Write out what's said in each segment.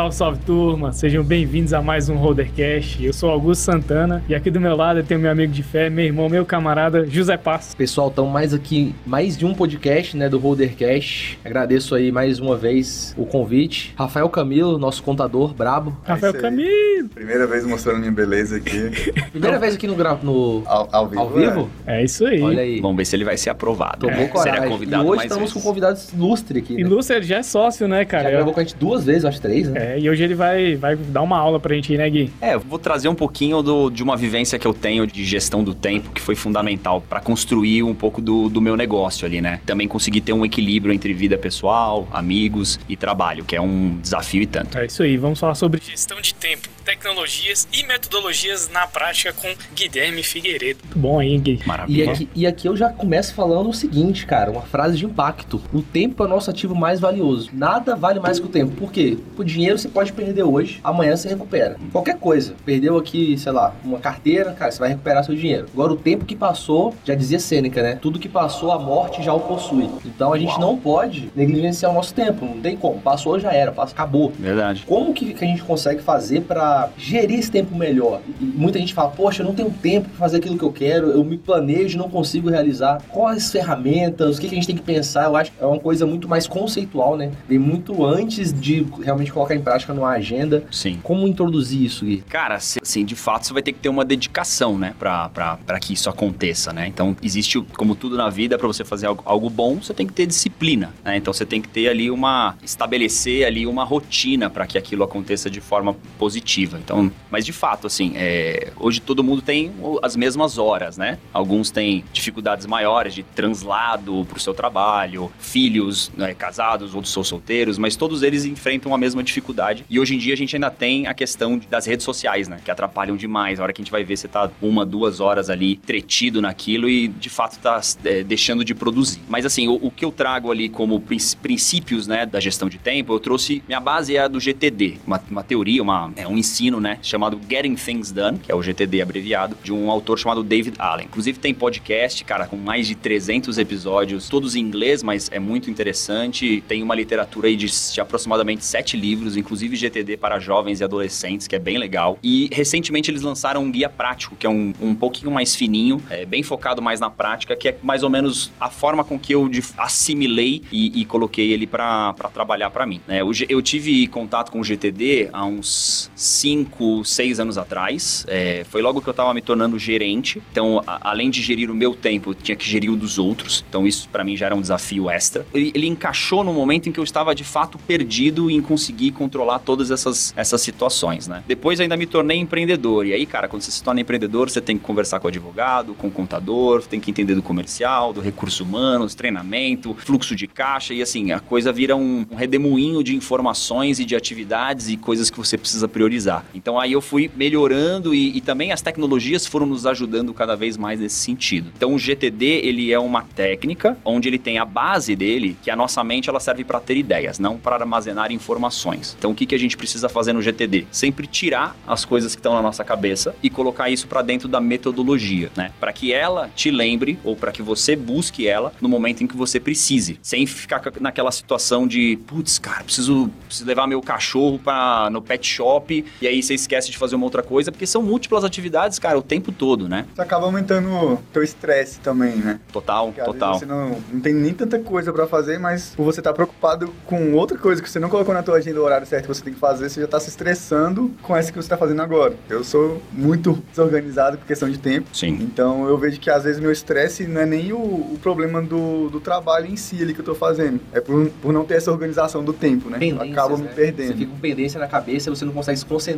Salve, salve turma, sejam bem-vindos a mais um Holdercast. Eu sou Augusto Santana e aqui do meu lado eu tenho meu amigo de fé, meu irmão, meu camarada José Passos. Pessoal, estamos mais aqui, mais de um podcast, né, do Holdercast. Agradeço aí mais uma vez o convite. Rafael Camilo, nosso contador brabo. Rafael É aí. Camilo. Primeira vez mostrando minha beleza aqui. Primeira vez aqui no, gra- no Ao, ao vivo. ao vivo? É isso aí. Olha aí. Vamos ver se ele vai ser aprovado. Tomou É, coragem. Seria convidado e hoje mais estamos vezes. com convidados ilustres aqui, né? Lúcio ele já é sócio, né, cara? Já gravou com a gente duas vezes, acho três, né? É, e hoje ele vai, vai dar uma aula pra gente aí, né, Gui? É, eu vou trazer um pouquinho do- de uma vivência que eu tenho de gestão do tempo, que foi fundamental para construir um pouco do, do meu negócio ali, né? Também conseguir ter um equilíbrio entre vida pessoal, amigos e trabalho, que é um desafio e tanto. É isso aí, vamos falar sobre gestão de tempo, tecnologias e metodologias na prática com Guilherme Figueiredo. Muito bom aí, Gui. E Maravilha. aqui, e aqui eu já começo falando o seguinte, cara, uma frase de impacto. O tempo é o nosso ativo mais valioso. Nada vale mais que o tempo. Por quê? O dinheiro você pode perder hoje, amanhã você recupera. Qualquer coisa. Perdeu aqui, sei lá, uma carteira, cara, você vai recuperar seu dinheiro. Agora, o tempo que passou, já dizia Sêneca, né? Tudo que passou, a morte já o possui. Então a gente não pode negligenciar o nosso tempo. Não tem como. Passou, já era. Passou, acabou. Verdade. Como que, que a gente consegue fazer gerir esse tempo melhor? E muita gente fala, poxa, eu não tenho tempo pra fazer aquilo que eu quero, eu me planejo não consigo realizar. Quais ferramentas, o que, que a gente tem que pensar? Eu acho que é uma coisa muito mais conceitual, né? Vem muito antes de realmente colocar em prática numa agenda. Sim. Como introduzir isso, Gui? Cara, assim, de fato você vai ter que ter uma dedicação, né, pra, pra, pra que isso aconteça, né? Então, existe, como tudo na vida, pra você fazer algo, algo bom, você tem que ter disciplina, né? Então, você tem que ter ali uma, estabelecer ali uma rotina pra que aquilo aconteça de forma positiva. Então, mas de fato, assim, é, hoje todo mundo tem o- as mesmas horas, né? Alguns têm dificuldades maiores de translado pro seu trabalho, filhos né, casados, outros são solteiros, mas todos eles enfrentam a mesma dificuldade. E hoje em dia a gente ainda tem a questão das redes sociais, né? Que atrapalham demais. A hora que a gente vai ver, você tá uma, duas horas ali tretido naquilo e de fato tá é, deixando de produzir. Mas assim, o, o que eu trago ali como princ- princípios, né, da gestão de tempo, eu trouxe. Minha base é a do GTD, uma, uma teoria, uma, é um ensino, né? Chamado Getting Things Done, que é o GTD abreviado, de um autor chamado David Allen. Inclusive tem podcast, cara, com mais de 300 episódios, todos em inglês, mas é muito interessante. Tem uma literatura aí de, de aproximadamente sete livros, inclusive GTD para jovens e adolescentes, que é bem legal. E recentemente eles lançaram um guia prático, que é um, um pouquinho mais fininho, é, bem focado mais na prática, que é mais ou menos a forma com que eu assimilei e, e coloquei ele para trabalhar para mim. né? G- eu tive contato com o GTD há uns 5, 6 anos atrás. É, foi logo que eu estava me tornando gerente. Então, a- além de gerir o meu tempo, eu tinha que gerir o dos outros. Então, isso para mim já era um desafio extra. Ele, ele encaixou no momento em que eu estava de fato perdido em conseguir controlar todas essas, essas situações, né? Depois ainda me tornei empreendedor. E aí, cara, quando você se torna empreendedor, você tem que conversar com o advogado, com o contador, tem que entender do comercial, do recurso humanos, treinamento, fluxo de caixa e assim, a coisa vira um, um redemoinho de informações e de atividades e coisas que você precisa priorizar. Então aí eu fui melhorando e, e também as tecnologias foram nos ajudando cada vez mais nesse sentido. Então o GTD, ele é uma técnica onde ele tem a base dele, que a nossa mente ela serve para ter ideias, não para armazenar informações. Então o que, que a gente precisa fazer no GTD? Sempre tirar as coisas que estão na nossa cabeça e colocar isso para dentro da metodologia, né? Para que ela te lembre ou para que você busque ela no momento em que você precise, sem ficar ca- naquela situação de, putz, cara, preciso, preciso levar meu cachorro para no pet shop e aí você esquece de fazer uma outra coisa, porque são múltiplas atividades, cara, o tempo todo, né? Isso acaba aumentando o teu estresse também, né? Total, Porque total. vezes você não, não tem nem tanta coisa pra fazer, mas por você estar preocupado com outra coisa que você não colocou na tua agenda o horário certo que você tem que fazer, você já tá se estressando com essa que você tá fazendo agora. Eu sou muito desorganizado por questão de tempo. Sim. Então eu vejo que às vezes meu estresse não é nem o, o problema do, do trabalho em si ali que eu tô fazendo. É por, por não ter essa organização do tempo, né? Eu Pendências, acabo me né? Você perdendo. fica com pendência na cabeça e você não consegue se concentrar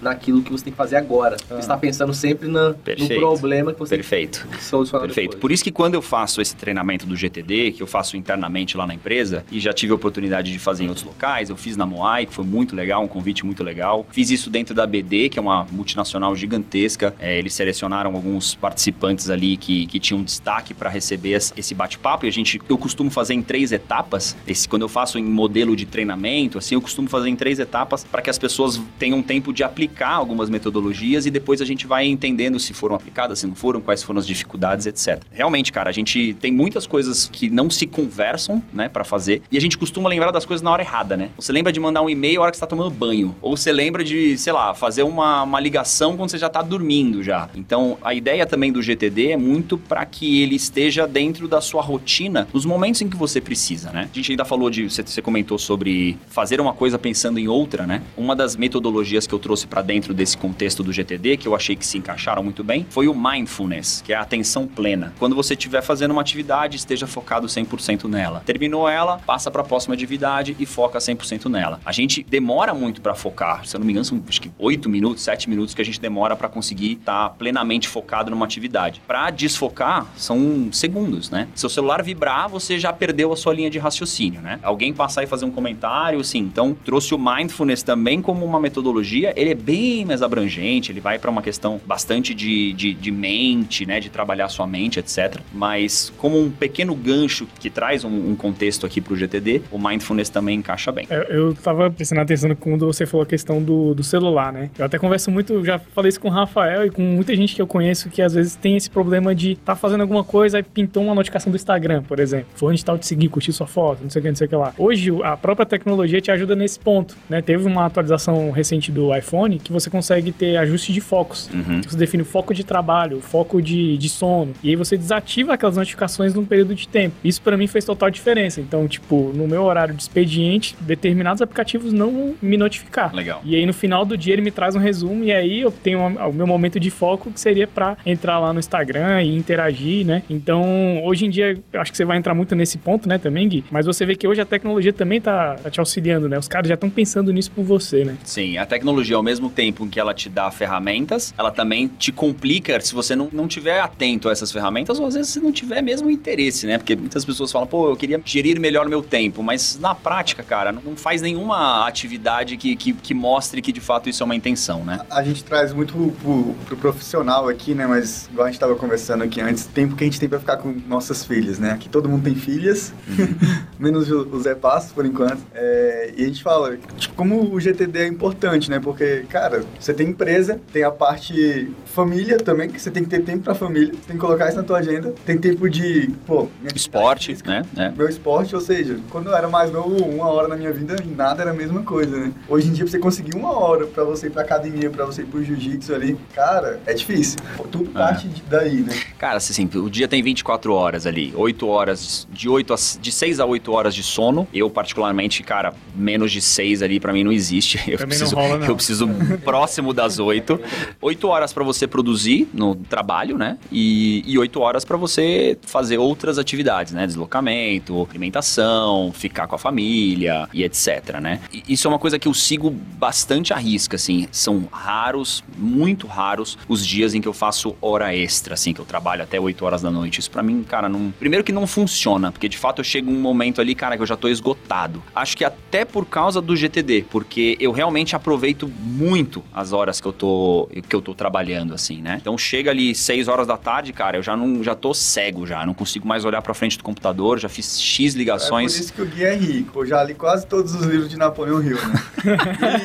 naquilo que você tem que fazer agora. Você está pensando sempre na, no problema que você Perfeito. tem que solucionar Perfeito. depois. Por isso que quando eu faço esse treinamento do GTD, que eu faço internamente lá na empresa, e já tive a oportunidade de fazer em outros locais, eu fiz na Moai, que foi muito legal, um convite muito legal. Fiz isso dentro da BD, que é uma multinacional gigantesca. É, eles selecionaram alguns participantes ali que, que tinham destaque para receber esse esse bate-papo. E a gente, eu costumo fazer em três etapas. Esse, quando eu faço em modelo de treinamento, assim, eu costumo fazer em três etapas para que as pessoas tenham tempo de aplicar algumas metodologias e depois a gente vai entendendo se foram aplicadas, se não foram, quais foram as dificuldades, etc. Realmente, cara, a gente tem muitas coisas que não se conversam, né, para fazer, e a gente costuma lembrar das coisas na hora errada, né? Você lembra de mandar um e-mail a hora que você tá tomando banho. Ou você lembra de, sei lá, fazer uma, uma ligação quando você já tá dormindo já. Então, a ideia também do GTD é muito para que ele esteja dentro da sua rotina nos momentos em que você precisa, né? A gente ainda falou de, você, você comentou sobre fazer uma coisa pensando em outra, né? Uma das metodologias que eu trouxe para dentro desse contexto do GTD, que eu achei que se encaixaram muito bem, foi o mindfulness, que é a atenção plena. Quando você estiver fazendo uma atividade, esteja focado 100% nela. Terminou ela, passa para a próxima atividade e foca 100% nela. A gente demora muito para focar, se eu não me engano, são acho que 8 minutos, 7 minutos que a gente demora para conseguir estar tá plenamente focado numa atividade. Para desfocar, são segundos, né? Se o celular vibrar, você já perdeu a sua linha de raciocínio, né? Alguém passar e fazer um comentário, sim. Então, trouxe o mindfulness também como uma metodologia. Ele é bem mais abrangente, ele vai para uma questão bastante de, de, de, mente, né? De trabalhar sua mente, etc. Mas como um pequeno gancho que traz um, um contexto aqui para o GTD, o mindfulness também encaixa bem. Eu, eu tava prestando atenção quando você falou a questão do, do celular, né? Eu até converso muito, já falei isso com o Rafael e com muita gente que eu conheço que às vezes tem esse problema de tá fazendo alguma coisa e pintou uma notificação do Instagram, por exemplo. Fulano de tal te seguir, curtir sua foto, não sei o que, não sei o que lá. Hoje, a própria tecnologia te ajuda nesse ponto, né? Teve uma atualização recente do iPhone que você consegue ter ajuste de focos. Uhum. Você define o foco de trabalho, o foco de, de sono. E aí você desativa aquelas notificações num período de tempo. Isso para mim fez total diferença. Então, tipo, no meu horário de expediente, determinados aplicativos não vão me notificar. Legal. E aí no final do dia ele me traz um resumo e aí eu tenho o meu momento de foco que seria para entrar lá no Instagram e interagir, né? Então, hoje em dia, acho que você vai entrar muito nesse ponto, né, também, Gui? Mas você vê que hoje a tecnologia também tá, tá te auxiliando, né? Os caras já estão pensando nisso por você, né? Sim, a tecnologia, ao mesmo tempo que ela te dá ferramentas, ela também te complica se você não, não tiver atento a essas ferramentas ou às vezes você não tiver mesmo interesse, né? Porque muitas pessoas falam, pô, eu queria gerir melhor meu tempo, mas na prática, cara, não faz nenhuma atividade que, que, que mostre que de fato isso é uma intenção, né? A, a gente traz muito pro, pro, profissional aqui, né? Mas igual a gente tava conversando aqui antes, tempo que a gente tem pra ficar com nossas filhas, né? Aqui todo mundo tem filhas, uhum. menos o, Zé Passos, por enquanto. É, e a gente fala, tipo, como o GTD é importante, né? Porque, cara, você tem empresa, tem a parte família também, que você tem que ter tempo pra família, você tem que colocar isso na tua agenda, tem tempo de, pô... Esporte, física, né? É. Meu esporte, ou seja, quando eu era mais novo, uma hora na minha vida, nada era a mesma coisa, né? Hoje em dia, pra você conseguir uma hora pra você ir pra academia, pra você ir pro jiu-jitsu ali, cara, é difícil. Tudo é. parte daí, né? Cara, assim, o dia tem 24 horas ali, 8 horas, de 8 a, de 6 a 8 horas de sono. Eu, particularmente, cara, menos de 6 ali pra mim não existe. Eu Também preciso, não rola, não. Eu preciso próximo das 8. 8 horas pra você produzir no trabalho, né? E, 8 horas pra você fazer outras atividades, né? Deslocamento, alimentação, ficar com a família e etc, né? E isso é uma coisa que eu sigo bastante à risca, assim. São raros, muito raros, os dias em que eu faço hora extra, assim, que eu trabalho até 8 horas da noite. Isso pra mim, cara, não. Primeiro que não funciona, porque de fato eu chego um momento ali, cara, que eu já tô esgotado. Acho que até por causa do GTD, porque eu realmente aproveito muito as horas que eu tô que eu tô trabalhando assim, né? Então chega ali 6 horas da tarde, cara, eu já não já tô cego já, não consigo mais olhar para frente do computador, já fiz X ligações. É por isso que o Gui é rico, eu já li quase todos os livros de Napoleão Hill, né?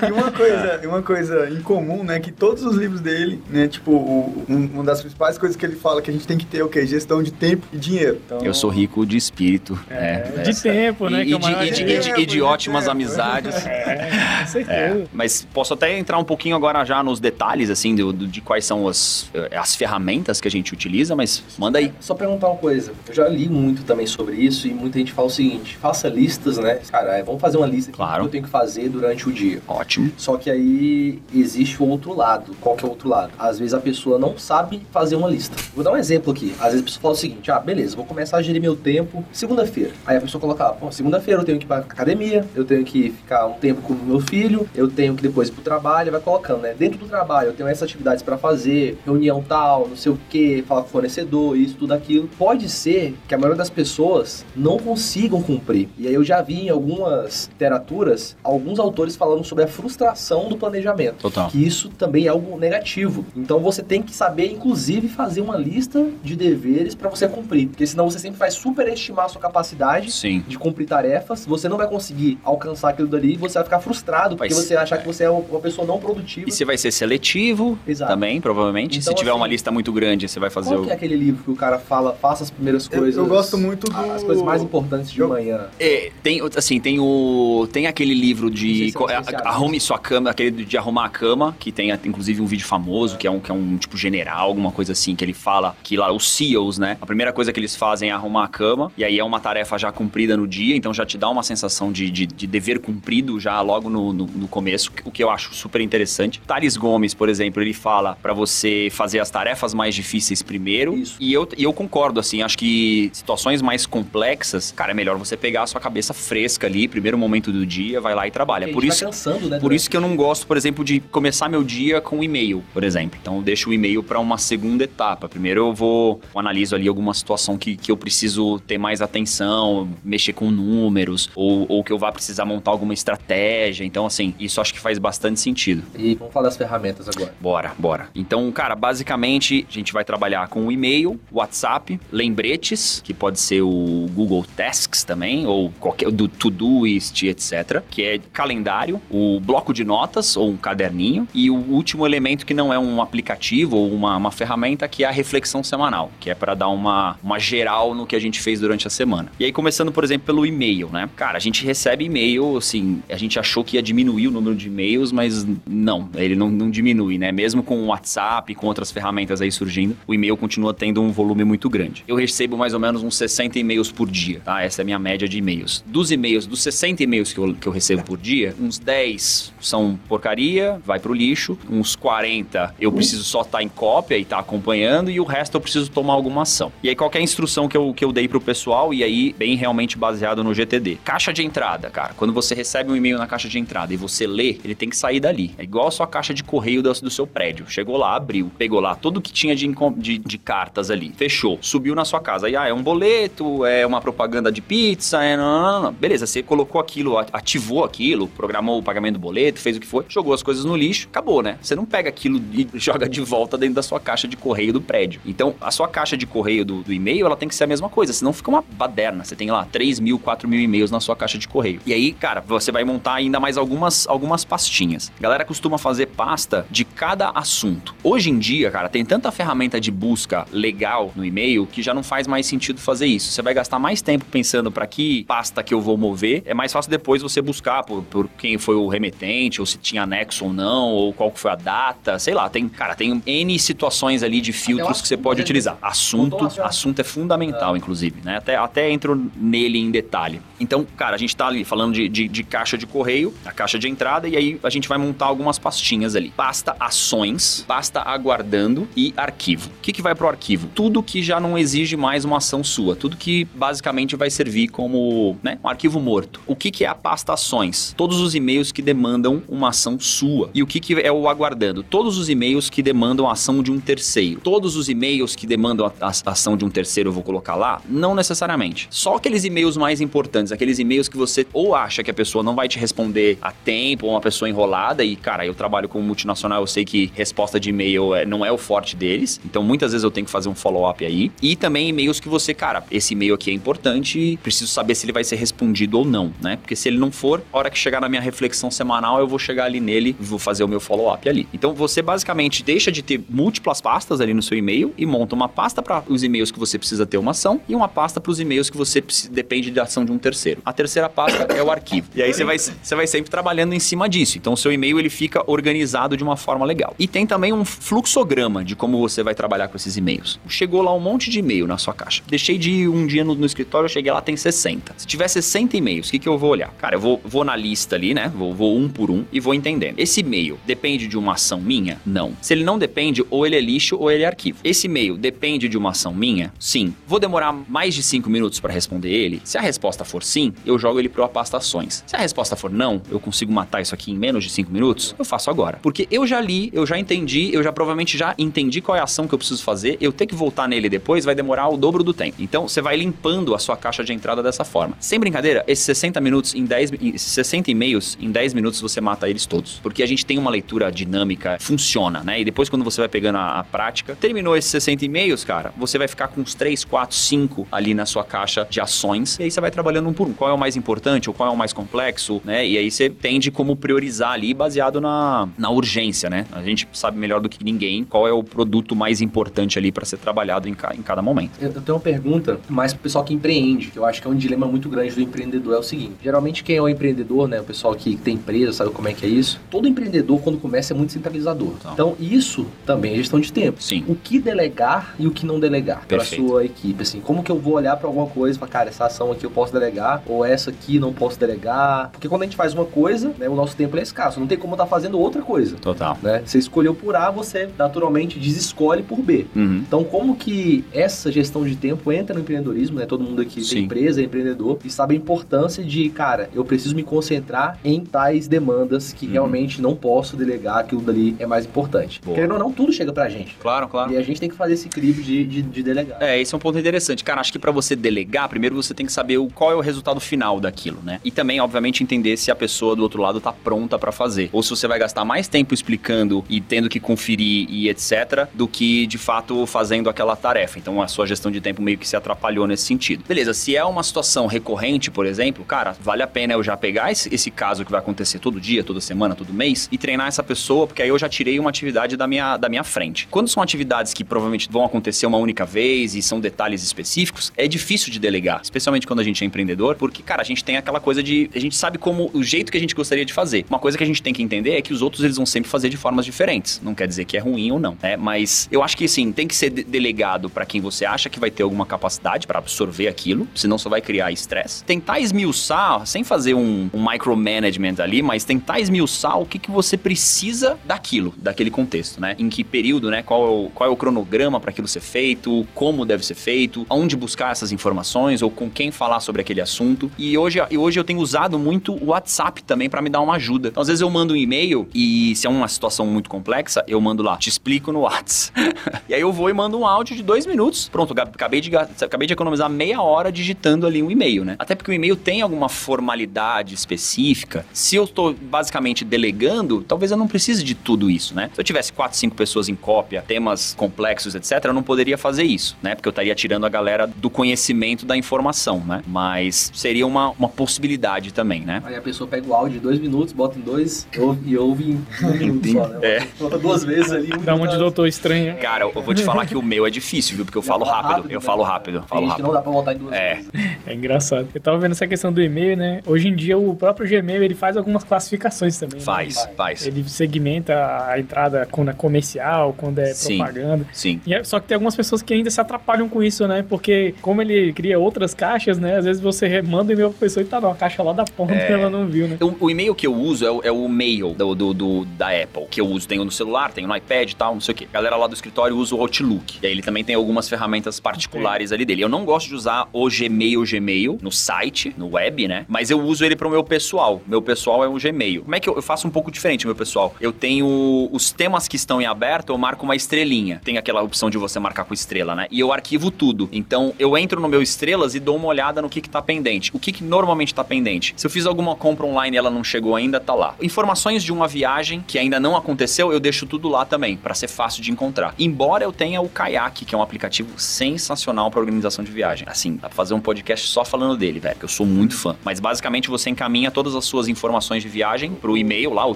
e, uma coisa, uma coisa incomum, né, que todos os livros dele, né, tipo, o, um, uma das principais coisas que ele fala que a gente tem que ter é o quê? Gestão de tempo e dinheiro. Então... Eu sou rico de espírito. É, é, de tempo, né? E, e, de, e, de, e, de, e de ótimas amizades. É, com certeza. É, mas posso até entrar um pouquinho agora já nos detalhes, assim, do, do, de quais são as, eh, as ferramentas que a gente utiliza, mas manda aí. Só perguntar uma coisa. Eu já li muito também sobre isso e muita gente fala o seguinte: faça listas, né? Cara, é, vamos fazer uma lista claro. que eu tenho que fazer durante o dia. Ótimo. Só que aí existe o outro lado. Qual que é o outro lado? Às vezes a pessoa não sabe fazer uma lista. Vou dar um exemplo aqui. Às vezes a pessoa fala o seguinte: ah, beleza, vou começar a gerir meu tempo segunda-feira. Aí a pessoa coloca, pô, segunda-feira eu tenho que ir pra academia, eu tenho que ficar um tempo com o meu filho, eu tenho que depois pro trabalho, vai colocando, né? Dentro do trabalho eu tenho essas atividades para fazer, reunião tal, não sei o que, falar com o fornecedor, isso, tudo aquilo. Pode ser que a maioria das pessoas não consigam cumprir. E aí eu já vi em algumas literaturas alguns autores falando sobre a frustração do planejamento. Total. Que isso também é algo negativo. Então você tem que saber, inclusive, fazer uma lista de deveres para você cumprir. Porque senão você sempre vai superestimar a sua capacidade Sim. de cumprir tarefas, você não vai conseguir alcançar aquilo dali e você vai ficar frustrado porque vai você vai achar que você é uma pessoa não produtiva. E você vai ser seletivo Exato. também, provavelmente. Então, Se tiver assim, uma lista muito grande, você vai fazer qual o. que é aquele livro que o cara fala, faça as primeiras coisas. Eu, eu gosto muito do... As coisas mais importantes de eu... manhã. É, tem, assim, tem o. Tem aquele livro de se é a- especialista. arrume sua cama, aquele de arrumar a cama, que tem inclusive um vídeo famoso, que é um que é um tipo general, alguma coisa assim, que ele fala que lá os CEOs, né? A primeira coisa que eles fazem é arrumar a cama, e aí é uma tarefa já cumprida no dia, então já te dá uma sensação de, de, de dever cumprido já logo no, no, no começo, o que eu acho super interessante. Thales Gomes, por exemplo, ele fala pra você fazer as tarefas mais difíceis primeiro. Isso. E eu, e eu concordo, assim, acho que situações mais complexas, cara, é melhor você pegar a sua cabeça fresca ali, primeiro momento do dia, vai lá e trabalha. Por isso, vai cansando, né? por isso que eu não gosto, por exemplo, de começar meu dia com e-mail, por exemplo. Então eu deixo o e-mail para uma segunda etapa. Primeiro eu vou, eu analiso ali alguma situação que, que eu preciso ter mais atenção, mexer com números, ou, ou que eu vá precisar montar alguma estratégia. Então, assim, isso acho que faz bastante sentido. E vamos falar das ferramentas agora. Bora, bora. Então, cara, basicamente a gente vai trabalhar com o e-mail, WhatsApp, lembretes, que pode ser o Google Tasks também, ou qualquer do Todoist, etc. Que é calendário, o bloco de notas ou um caderninho, e o último elemento que não é um aplicativo ou uma, uma ferramenta, que é a reflexão semanal, que é para dar uma, uma geral no que a gente fez durante a semana. E aí, começando, por exemplo, pelo e-mail, né? Cara, a gente recebe e-mail, assim, a gente achou que ia diminuir o número de e-mails, mas não, ele não, não diminui, né? Mesmo com o WhatsApp, com outras ferramentas aí surgindo, o e-mail continua tendo um volume muito grande. Eu recebo mais ou menos uns 60 e-mails por dia, tá? Essa é a minha média de e-mails. Dos e-mails, dos 60 e-mails que eu, que eu recebo por dia, uns 10 são porcaria, vai pro lixo, uns 40 eu preciso só estar em cópia e estar acompanhando, e o resto eu preciso tomar alguma ação. E aí, qual que é instrução que eu, que eu dei pro pessoal, e aí, bem realmente baseado no GTD. Caixa de entrada, cara. Quando você recebe um e-mail na caixa de entrada e você lê, ele tem que sair dali. É igual a sua caixa de correio do, do seu prédio. Chegou lá, abriu, pegou lá tudo que tinha de, de, de cartas ali, fechou, subiu na sua casa. Aí, ah, é um boleto, é uma propaganda de pizza, é. Não, não, não. Beleza, você colocou aquilo, ativou aquilo, programou o pagamento do boleto, fez o que for, jogou as coisas no lixo, acabou, né? Você não pega aquilo e joga de volta dentro da sua caixa de correio do prédio. Então, a sua caixa de correio do, do e-mail, ela tem que ser a mesma coisa, senão fica uma baderna. Você tem lá 3 mil, 4 mil e-mails na sua caixa de correio. E aí, cara, você vai montar ainda mais algumas, algumas pastinhas. A galera costuma fazer pasta de cada assunto. Hoje em dia, cara, tem tanta ferramenta de busca legal no e-mail que já não faz mais sentido fazer isso. Você vai gastar mais tempo pensando para que pasta que eu vou mover. É mais fácil depois você buscar por, por quem foi o remetente, ou se tinha anexo ou não, ou qual foi a data, sei lá. Tem, cara, tem N situações ali de filtros que você pode utilizar. Assunto, assunto é fundamental, inclusive, né? Até, até entro nele em detalhe. Então, cara, a gente tá ali falando de, de, de caixa de correio, a caixa de entrada, e aí a gente vai montar algumas pastinhas ali. Pasta ações, pasta aguardando e arquivo. O que, que vai pro arquivo? Tudo que já não exige mais uma ação sua. Tudo que basicamente vai servir como né, um arquivo morto. O que, que é a pasta ações? Todos os e-mails que demandam uma ação sua. E o que, que é o aguardando? Todos os e-mails que demandam a ação de um terceiro. Todos os e-mails que demandam a ação de um terceiro eu vou colocar lá? Não necessariamente. Só aqueles e-mails mais importantes, aqueles e-mails que você ou acha que a pessoa não vai te responder a tempo, ou uma pessoa enrolada, e cara, eu trabalho com multinacional, eu sei que resposta de e-mail é- não é o forte deles, então muitas vezes eu tenho que fazer um follow-up aí. E também e-mails que você, cara, esse e-mail aqui é importante, preciso saber se ele vai ser respondido ou não, né? Porque se ele não for, a hora que chegar na minha reflexão semanal, eu vou chegar ali nele e vou fazer o meu follow-up ali. Então você basicamente deixa de ter múltiplas pastas ali no seu e-mail e monta uma pasta para os e-mails que você precisa ter uma ação e uma pasta para os e-mails que você depende da ação de um terceiro. A terceira pasta é o arquivo. E aí você vai, você vai sempre trabalhando em cima disso. Então o seu e-mail ele fica organizado de uma forma legal. E tem também um fluxograma de como você vai trabalhar com esses e-mails. Chegou lá um monte de e-mail na sua caixa. Deixei de ir um dia no, no escritório, eu cheguei lá, tem 60. Se tiver 60 e-mails, o que, que eu vou olhar? Cara, eu vou, vou na lista ali, né? Vou, vou um por um e vou entendendo. Esse e-mail depende de uma ação minha? Não. Se ele não depende, ou ele é lixo ou ele é arquivo. Esse e-mail depende de uma ação minha? Sim. Vou demorar mais de 5 minutos para responder ele? Se a resposta for sim, eu jogo ele para pasta ações. Se a resposta for não, eu consigo matar isso aqui em menos de 5 minutos, eu faço agora. Porque eu já li, eu já entendi, eu já provavelmente já entendi qual é a ação que eu preciso fazer, eu ter que voltar nele depois vai demorar o dobro do tempo. Então você vai limpando a sua caixa de entrada dessa forma. Sem brincadeira, esses 60 minutos em 10 mi- esses 60 e-mails em 10 minutos você mata eles todos. Porque a gente tem uma leitura dinâmica, funciona, né? E depois quando você vai pegando a, a prática, terminou esses 60 e-mails, cara, você vai ficar com uns 3, 4, 5 ali na sua caixa de ações. E aí você vai trabalhando um por um. Qual é o mais importante ou qual é o mais complexo, né? E aí você tende como priorizar ali baseado na, na urgência, né? A gente sabe melhor do que ninguém qual é o produto mais importante ali para ser trabalhado em, ca- em cada momento. Eu eu tenho uma pergunta mais pro pessoal que empreende, que eu acho que é um dilema muito grande do empreendedor. É o seguinte: geralmente quem é o empre- empreendedor, né? O pessoal que tem empresa, sabe como é que é isso? Todo empreendedor, quando começa, é muito centralizador. Então. Então, isso também é gestão de tempo. Sim. O que delegar e o que não delegar para sua equipe, assim, como que eu vou olhar para alguma coisa e falar, cara, essa ação aqui eu posso delegar ou essa aqui não posso delegar? Porque quando a gente faz uma coisa, né, o nosso tempo é escasso, não tem como estar fazendo outra coisa. Total. Né? Você escolheu por A, você naturalmente desescolhe por B. Uhum. Então, como que essa gestão de tempo entra no empreendedorismo, né? Todo mundo aqui Sim. tem empresa, é empreendedor, e sabe a importância de, cara, eu preciso me concentrar em tais demandas que Uhum. realmente não posso delegar, aquilo dali é mais importante. Boa. Querendo ou não, tudo chega pra gente. Claro, claro. E a gente tem que fazer esse equilíbrio de, de, de delegar. É, esse é um ponto interessante. Cara, acho que pra você delegar, primeiro você tem que saber qual é o resultado final daquilo, né? E também, obviamente, entender se a pessoa do outro lado tá pronta pra fazer. Ou se você vai gastar mais tempo explicando e tendo que conferir e etc, do que de fato fazendo aquela tarefa. Então a sua gestão de tempo meio que se atrapalhou nesse sentido. Beleza, se é uma situação recorrente, por exemplo, cara, vale a pena eu já pegar esse, esse caso que vai acontecer todo dia, toda semana, todo mês e treinar essa pessoa, porque aí eu já tirei uma atividade da minha, da minha frente. Quando são atividades que provavelmente vão acontecer uma única vez e são detalhes específicos, é difícil de delegar, especialmente quando a gente é empreendedor, porque, cara, a gente tem aquela coisa de. A gente sabe como o jeito que a gente gostaria de fazer. Uma coisa que a gente tem que entender é que os outros eles vão sempre fazer de formas diferentes. Não quer dizer que é ruim ou não, né? Mas eu acho que sim, tem que ser de- delegado para quem você acha que vai ter alguma capacidade para absorver aquilo, senão só vai criar estresse. Tentar esmiuçar, sem fazer um, um micromanagement ali, mas tentar esmiuçar o que, que você precisa daquilo, daquele contexto, né? Em que período, né? Qual é o, qual é o cronograma para aquilo ser feito, como deve ser feito, aonde buscar essas informações ou com quem falar sobre aquele assunto. E hoje, hoje eu tenho usado muito o WhatsApp também para me dar uma ajuda. Então, às vezes eu mando um e-mail e se é uma situação muito complexa, eu mando lá, te explico no WhatsApp. e aí eu vou e mando um áudio de dois minutos. Pronto, acabei de, acabei de economizar meia hora digitando ali um e-mail, né? Até porque o e-mail tem alguma formalidade específica. Se eu estou basicamente delegando, talvez eu não precise de tudo isso, né? Se eu tivesse quatro, cinco pessoas em cópia, temas complexos, etc., eu não poderia fazer isso, né? Porque eu estaria tirando a galera do conhecimento da informação, né? Mas seria uma, uma possibilidade também, né? Aí a pessoa pega o áudio de dois minutos, bota em dois ouve- e ouve em um minuto só, né? É. Duas vezes ali. Um Dá uma de doutor estranho. né? Cara, eu vou te falar que o meu é difícil, viu? Porque eu falo rápido. Eu né, falo rápido. Tem Falo gente que rápido. não dá pra voltar em duas É. vezes. É engraçado. Eu tava vendo essa questão do e-mail, né? Hoje em dia o próprio Gmail ele faz algumas classificações também. né? Faz, faz. Ele segmenta a entrada quando é comercial, quando é Sim. propaganda. Sim. E é- só que tem algumas pessoas que ainda se atrapalham com isso, né? Porque como ele cria outras caixas, né? Às vezes você manda o e-mail pra pessoa e tá numa caixa lá da ponta É. que ela não viu, né? O, o e-mail que eu uso é o, é o mail do, do- do- da Apple, que eu uso. Tenho no celular, tenho no iPad e tal, não sei o quê. A galera lá do escritório usa o Outlook. E aí ele também tem algumas ferramentas particulares ali dele. Eu não gosto de usar o Gmail Gmail no site, no web, né? Mas eu uso ele pro meu pessoal. Meu pessoal é o Gmail. Como é que eu, eu faço um pouco diferente, meu pessoal? Eu tenho os temas que estão em aberto, eu marco uma estrelinha. Tem aquela opção de você marcar com estrela, né? E eu arquivo tudo. Então eu entro no meu estrelas e dou uma olhada no que, que tá pendente. O que, que normalmente tá pendente? Se eu fiz alguma compra online e ela não chegou ainda, tá lá. Informações de uma viagem que ainda não aconteceu, eu deixo tudo lá também, pra ser fácil de encontrar. Embora eu tenha o Kayak, que é um aplicativo sensacional pra organização de viagem. Assim, dá pra fazer um podcast só falando dele, velho, que eu sou muito fã. Mas basicamente você encaminha todas as suas informações de viagem pro e-mail lá, o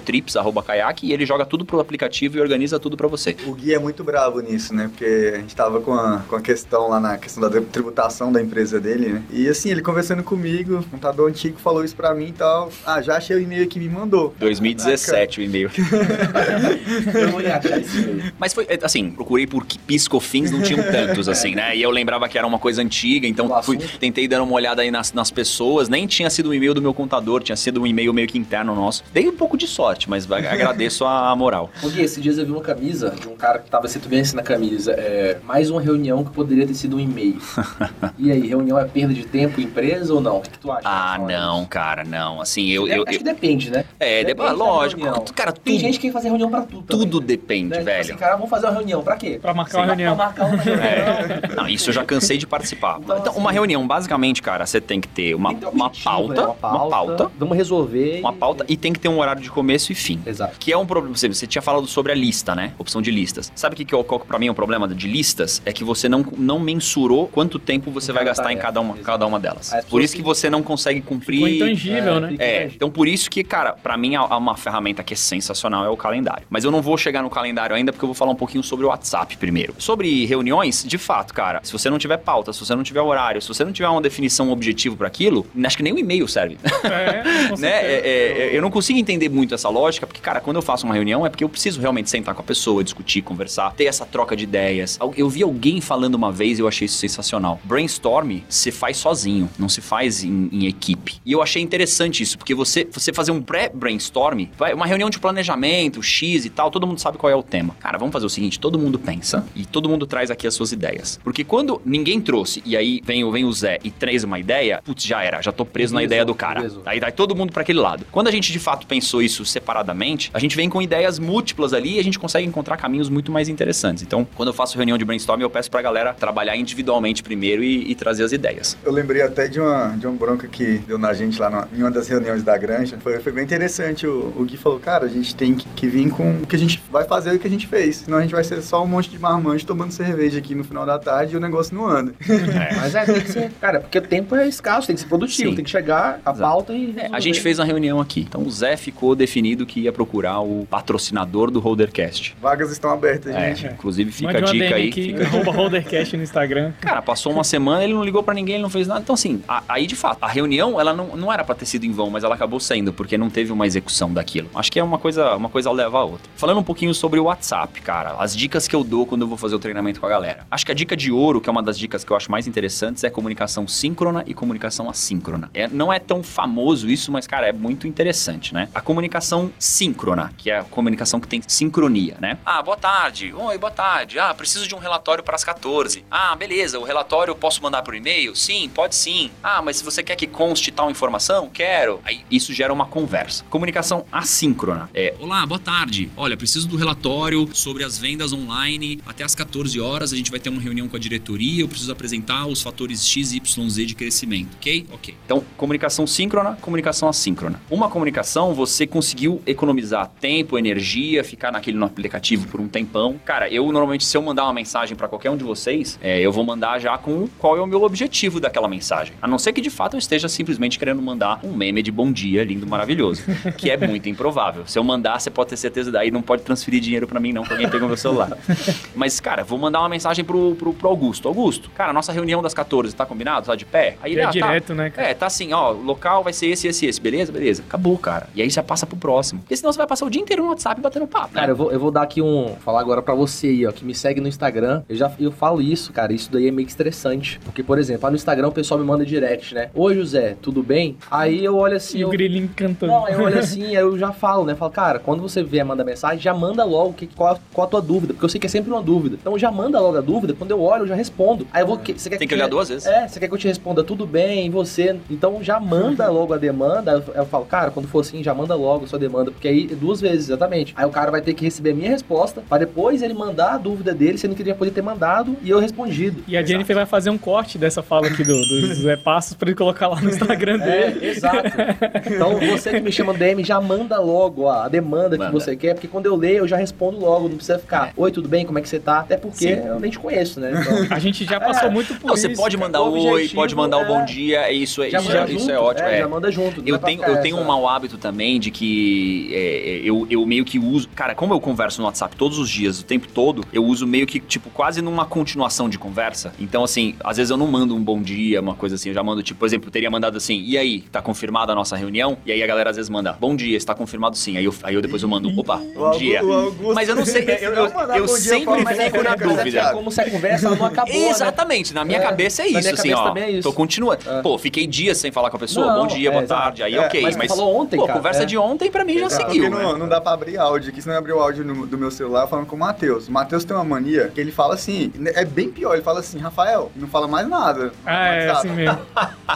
trips@kayak, e ele joga tudo pro aplicativo e organiza tudo pra você. O Gui é muito bravo nisso, né? Porque a gente tava com a, com a questão lá na questão da tributação da empresa dele, né? E assim, ele conversando comigo, um contador antigo falou isso pra mim e tal. Ah, já achei o e-mail que me mandou. 2017 o e-mail. Eu vou achar esse e-mail. Mas foi, é, assim, procurei por piscofins, não tinham tantos, assim, né? E eu lembrava que era uma coisa antiga, então fui, tentei dar uma olhada aí nas, nas pessoas. Nem tinha sido um e-mail do meu contador, tinha sido um e-mail meio que interno nosso. Dei um pouco de sorte, mas agradeço a moral. Ô Gui, esses dias eu vi uma camisa de um cara que tava bem assim na camisa. É, mais uma reunião que poderia ter sido um e-mail. e aí, reunião é perda de tempo, empresa ou não? O que, que tu acha? Ah, não, cara, não. Assim, eu. Eu, Acho eu- que depende, né? é, Depende depois, da lógico. reunião. Cara, Tem tudo, gente que quer fazer reunião pra tudo também. tudo depende, né? Tipo velho. Assim, cara, vamos fazer uma reunião. Pra quê? Pra marcar Sim. uma reunião. Pra marcar uma reunião. É. Não, isso eu já cansei de participar. Então, Então, assim, uma reunião, basicamente, cara, você tem que ter uma, Tem que ter um uma, objetivo, pauta, né? uma pauta, Vamos resolver. uma pauta e tem que ter um horário de começo e fim. Exato. Que é um problema. Você, você tinha falado sobre a lista, né? Opção de listas. Sabe o que, que eu- qual pra mim é um problema de listas? É que você não, não mensurou quanto tempo você vai gastar em cada uma, exato. cada uma delas. As Por isso que você não consegue Ficou cumprir. intangível, É, né? É, então por isso que, cara, pra mim há uma ferramenta que é sensacional é o calendário. Mas eu não vou chegar no calendário ainda porque eu vou falar um pouquinho sobre o WhatsApp primeiro. Sobre reuniões, de fato, cara, se você não tiver pauta, se você não tiver horário, se você não tiver uma definição um objetivo pra aquilo, acho que nem o e-mail serve. É, né? É, é, é, eu não consigo entender muito essa lógica, porque, cara, quando eu faço uma reunião é porque eu preciso realmente sentar com a pessoa, discutir, conversar, ter essa troca de ideias. Eu vi alguém falando uma vez e eu achei isso sensacional. Brainstorm se faz sozinho, não se faz em, em equipe. E eu achei interessante isso, porque você, você fazer um pré-brainstorm, vai- uma reunião de planejamento, X e tal, todo mundo sabe qual é o tema. Cara, vamos fazer o seguinte: todo mundo pensa e todo mundo traz aqui as suas ideias. Porque quando ninguém trouxe e aí vem, o- vem o Zé e traz uma ideia, putz, já era, já tô preso na ideia do cara. beleza. Aí vai todo mundo para aquele lado. Quando a gente de fato pensou isso separadamente, a gente vem com ideias múltiplas ali e a gente consegue encontrar caminhos muito mais interessantes. Então, quando eu faço reunião de brainstorm, eu peço pra galera trabalhar individualmente primeiro e, e trazer as ideias. Eu lembrei até de uma, de uma bronca que deu na gente lá na- em uma das reuniões da granja. Foi, foi bem interessante. O, o Gui falou, cara, a gente tem que, que vir com o que a gente vai fazer e o que a gente fez. Senão a gente vai ser só um monte de marmanjo tomando cerveja aqui no final da tarde e o negócio não anda. Mas é, tem que ser. Cara, porque o tempo é escasso, tem que ser produtivo, Sim. tem que chegar a Exato. pauta e. É, a gente fez uma reunião aqui. Então, o Zé ficou definido que ia procurar o patrocinador do Holdercast. Vagas estão abertas, É, gente. inclusive fica Mande a uma dica DM aí. aqui, fica- arroba Holdercast no Instagram. Cara, passou uma semana, ele não ligou pra ninguém, ele não fez nada. Então, assim, a- aí de fato, a reunião, ela não, não era pra ter sido em vão, mas ela acabou sendo, porque não teve uma execução daquilo. Acho que é uma coisa, uma coisa leva a outra. Falando um pouquinho sobre o WhatsApp, cara, as dicas que eu dou quando eu vou fazer o treinamento com a galera. Acho que a dica de ouro, que é uma das dicas que eu acho mais interessantes, é comunicação síncrona e comunicação assíncrona. É, não é tão famoso isso, mas, cara, é muito interessante, né? A comunicação síncrona, que é a comunicação que tem sincronia, né? Ah, boa tarde. Oi, boa tarde. Ah, preciso de um relatório para as 14. Ah, beleza. O relatório eu posso mandar por e-mail? Sim, pode sim. Ah, mas se você quer que conste tal informação? Quero. Aí isso gera uma conversa. Comunicação assíncrona. É, olá, boa tarde. Olha, preciso do relatório sobre as vendas online. Até às 14 horas a gente vai ter uma reunião com a diretoria. Eu preciso apresentar os fatores X, Y, Z de crescimento. Ok? Ok. Então, comunicação síncrona, comunicação assíncrona. Uma comunicação, você conseguiu economizar tempo, energia, ficar naquele aplicativo por um tempão. Cara, eu normalmente, se eu mandar uma mensagem pra qualquer um de vocês, é, eu vou mandar já com qual é o meu objetivo daquela mensagem. A não ser que de fato eu esteja simplesmente querendo mandar um meme de bom dia, lindo, maravilhoso. Que é muito improvável. Se eu mandar, você pode ter certeza daí, não pode transferir dinheiro pra mim, não, que alguém pegou meu celular. Mas, cara, vou mandar uma mensagem pro, pro, pro Augusto. Augusto, cara, nossa reunião das 14 tá combinado? Tá de pé? Aí ele, É ah, tá. direto, né, cara? É, tá assim, ó, o local vai ser esse, esse, esse, beleza? Beleza. Acabou, cara. E aí já passa pro próximo. Porque senão você vai passar o dia inteiro no WhatsApp batendo papo. né? Cara, eu vou, eu vou dar aqui um. Falar agora pra você aí, ó, que me segue no Instagram. Eu já eu falo isso, cara. Isso daí é meio que estressante. Porque, por exemplo, lá no Instagram o pessoal me manda direct, né? Oi, José, tudo bem? Aí eu olho assim. E o eu... grilinho cantando. Não, eu olho assim, aí eu já falo, né? Falo, cara, quando você vier mandar mensagem, já manda logo que, qual, qual a tua dúvida. Porque eu sei que é sempre uma dúvida. Então já manda logo a dúvida. Quando eu olho, eu já respondo. Aí eu vou. que- Você quer Tem que eu olhar duas vezes. É, você quer que eu te responda tudo bem, e você? Então já manda logo a demanda. Eu, eu falo, cara, quando for assim, já manda logo a sua demanda. Porque aí, duas vezes, exatamente. Aí o cara vai ter que receber a minha resposta, pra depois ele mandar a dúvida dele, sendo que ele ia poder ter mandado e eu respondido. E a Jennifer vai fazer um corte dessa fala aqui do, do Zé Passos pra ele colocar lá no Instagram dele. É, exato. Então você que me chama DM, já manda logo ó, a demanda que Manda. você quer, porque quando eu leio, eu já respondo logo, não precisa ficar, oi, tudo bem, como é que você tá? Até porque Sim. eu nem te conheço, né? Então, A gente já passou muito por Não, você isso. pode cara. mandar o oi, pode mandar o bom é- dia, é isso, é já isso, é, junto, isso é ótimo. é. já manda junto. Eu tenho, eu tenho um mau hábito também de que é, eu, eu meio que uso. Cara, como eu converso no WhatsApp todos os dias, o tempo todo, eu uso meio que, tipo, quase numa continuação de conversa. Então, assim, às vezes eu não mando um bom dia, uma coisa assim. Eu já mando, tipo, por exemplo, eu teria mandado assim, e aí, tá confirmada a nossa reunião? E aí a galera às vezes manda, bom dia, está confirmado sim. Aí eu, aí eu depois eu mando, opa, bom dia. Mas eu não sei, eu, eu, mandar eu eu sempre mas é fico na dúvida. É como se a conversa não acabou, né? Exatamente, na minha É, cabeça é isso, assim, ó. é. Tô continuando. É. Pô, fiquei dias sem falar com a pessoa. Não, bom dia, é, boa tarde. Aí, É, ok. mas falou ontem, pô, cara, conversa é. de ontem pra mim já É, seguiu. Não, né? não dá pra abrir áudio aqui, se não abrir o áudio no- do meu celular falando com o Matheus. O Matheus tem uma mania que ele fala assim, é bem pior, ele fala assim, Rafael, não fala mais nada. Ah, é assim mesmo.